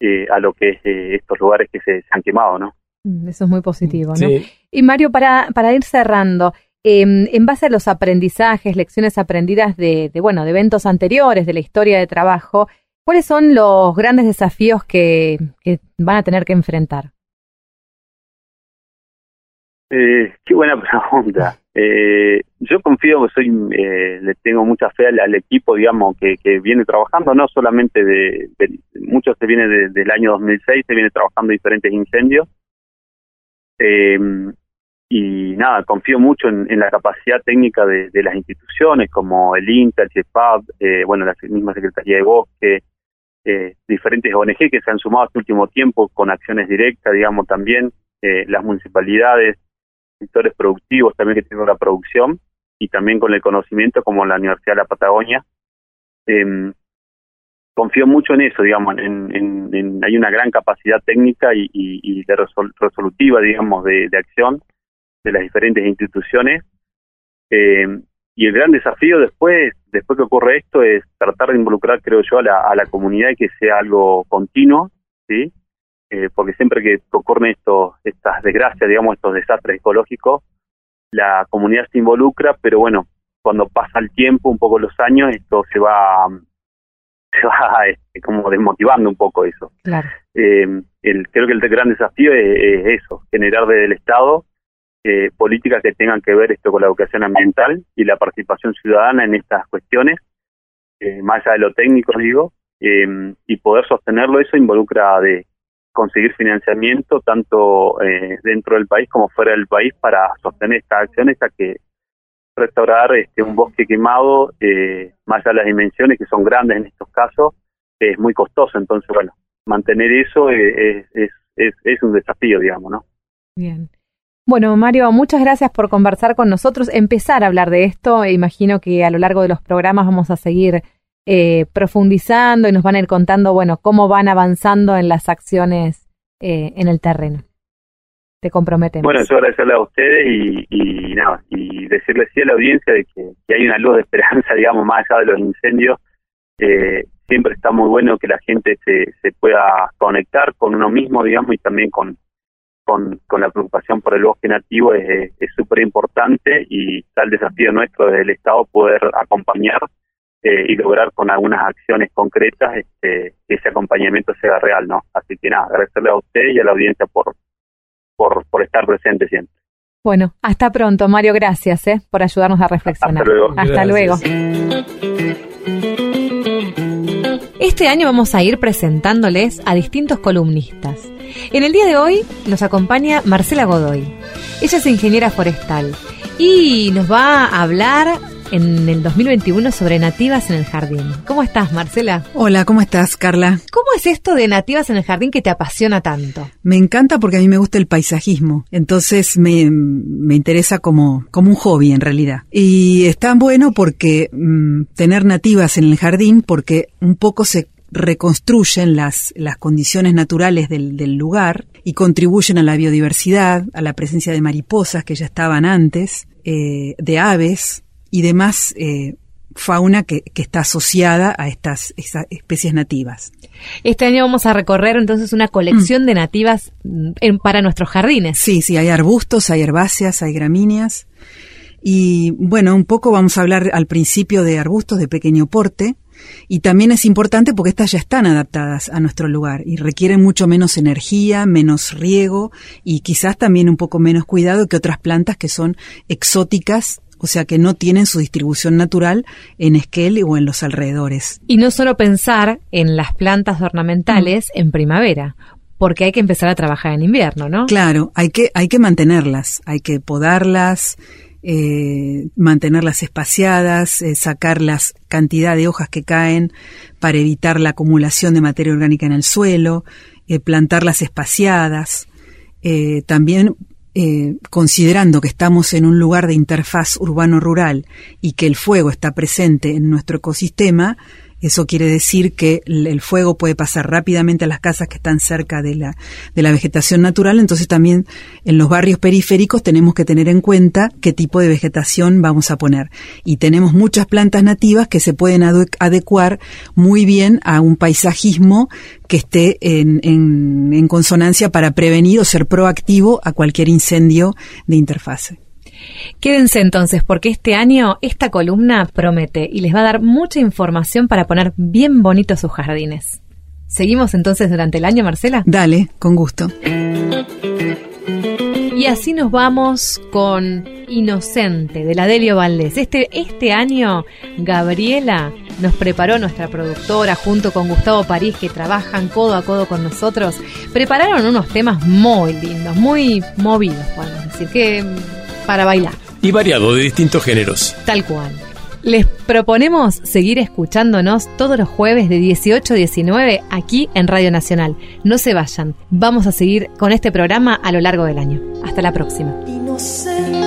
eh, a lo que es eh, estos lugares que se, se han quemado, ¿no?
Mm, Eso es muy positivo, ¿no?
Sí.
Y Mario, para, para ir cerrando, eh, en base a los aprendizajes, lecciones aprendidas de, bueno, de eventos anteriores, de la historia de trabajo, ¿cuáles son los grandes desafíos que, van a tener que enfrentar?
Eh, qué buena pregunta. Eh, yo confío que soy, eh, le tengo mucha fe al, equipo, digamos, que, viene trabajando, no solamente de, de- mucho se viene de- del año 2006, se viene trabajando diferentes incendios. Y nada, confío mucho en, la capacidad técnica de, de las instituciones como el INTA, el CEPAB, eh, bueno, la misma Secretaría de Bosque, eh, diferentes ONG que se han sumado este último tiempo con acciones directas, digamos, también, eh, las municipalidades, sectores productivos también que tienen la producción y también con el conocimiento como la Universidad de la Patagonia. Eh, confío mucho en eso, digamos, en, en- en- hay una gran capacidad técnica y, y- y de resol- resolutiva, digamos, de acción de las diferentes instituciones. Eh, y el gran desafío después, después que ocurre esto, es tratar de involucrar, creo yo, a la, a la comunidad y que sea algo continuo, ¿sí? Eh, porque siempre que ocurren estos, estas desgracias, digamos, estos desastres ecológicos, la comunidad se involucra, pero bueno, cuando pasa el tiempo, un poco los años, esto se va, se va este, como desmotivando un poco eso.
Claro.
Eh, el, creo que el gran desafío es, es eso, generar desde el Estado eh, políticas que tengan que ver esto con la educación ambiental y la participación ciudadana en estas cuestiones, eh, más allá de lo técnico, digo, eh, y poder sostenerlo, eso involucra de conseguir financiamiento tanto eh, dentro del país como fuera del país para sostener estas acciones a que restaurar este un bosque quemado, más allá de las dimensiones que son grandes en estos casos, es muy costoso. Entonces, bueno, mantener eso es, es, es, es un desafío, digamos, ¿no?
Bien. Bueno, Mario, muchas gracias por conversar con nosotros, empezar a hablar de esto. Imagino que a lo largo de los programas vamos a seguir eh, profundizando y nos van a ir contando, bueno, cómo van avanzando en las acciones eh, en el terreno. Te comprometemos.
Bueno, yo agradecerle a ustedes y, y nada, y decirle sí a la audiencia de que, que hay una luz de esperanza, digamos, más allá de los incendios. Eh, siempre está muy bueno que la gente se, se pueda conectar con uno mismo, digamos, y también con, con, con la preocupación por el bosque nativo es es súper importante y está el desafío nuestro desde el Estado poder acompañar eh, y lograr con algunas acciones concretas este, que ese acompañamiento sea real, ¿no? Así que nada, agradecerle a usted y a la audiencia por, por, por estar presente siempre.
Bueno, hasta pronto, Mario. Gracias eh, por ayudarnos a reflexionar.
Hasta luego.
Hasta
Gracias.
luego. Este año vamos a ir presentándoles a distintos columnistas. En el día de hoy nos acompaña Marcela Godoy. Ella es ingeniera forestal y nos va a hablar en el 2021 sobre nativas en el jardín. ¿Cómo estás, Marcela?
Hola, ¿cómo estás, Carla?
¿Cómo es esto de nativas en el jardín que te apasiona tanto?
Me encanta porque a mí me gusta el paisajismo, entonces me, me interesa como, como un hobby en realidad. Y es tan bueno porque mm, tener nativas en el jardín, porque un poco se reconstruyen las, las condiciones naturales del, del lugar y contribuyen a la biodiversidad, a la presencia de mariposas que ya estaban antes, eh, de aves y demás eh, fauna que, que está asociada a estas, especies nativas.
Este año vamos a recorrer entonces una colección de nativas mm, en- para nuestros jardines.
Sí, sí, hay arbustos, hay herbáceas, hay gramíneas. Y bueno, un poco vamos a hablar al principio de arbustos de pequeño porte. Y también es importante porque estas ya están adaptadas a nuestro lugar y requieren mucho menos energía, menos riego y quizás también un poco menos cuidado que otras plantas que son exóticas, o sea que no tienen su distribución natural en Esquel o en los alrededores.
Y no solo pensar en las plantas ornamentales en primavera, porque hay que empezar a trabajar en invierno, ¿no?
Claro, hay que, hay que mantenerlas, hay que podarlas, eh, mantenerlas espaciadas, eh, sacar las cantidad de hojas que caen para evitar la acumulación de materia orgánica en el suelo, eh, plantarlas espaciadas, también eh, considerando que estamos en un lugar de interfaz urbano-rural y que el fuego está presente en nuestro ecosistema, eso quiere decir que el fuego puede pasar rápidamente a las casas que están cerca de la, de la vegetación natural, entonces también en los barrios periféricos tenemos que tener en cuenta qué tipo de vegetación vamos a poner. Y tenemos muchas plantas nativas que se pueden adecuar muy bien a un paisajismo que esté en, en, en consonancia para prevenir o ser proactivo a cualquier incendio de interfase.
Quédense entonces porque este año esta columna promete y les va a dar mucha información para poner bien bonitos sus jardines. ¿Seguimos entonces durante el año, Marcela?
Dale, con gusto.
Y así nos vamos con Inocente de la Delio Valdés. Este, este año, Gabriela nos preparó nuestra productora junto con Gustavo París, que trabajan codo a codo con nosotros. Prepararon unos temas muy lindos, muy movidos, podemos decir, que para bailar,
Y variado de distintos géneros.
tal cual. Les proponemos seguir escuchándonos todos los jueves de 18 a 19 aquí en Radio Nacional. No se vayan, vamos a seguir con este programa a lo largo del año. Hasta la próxima.
Inocente,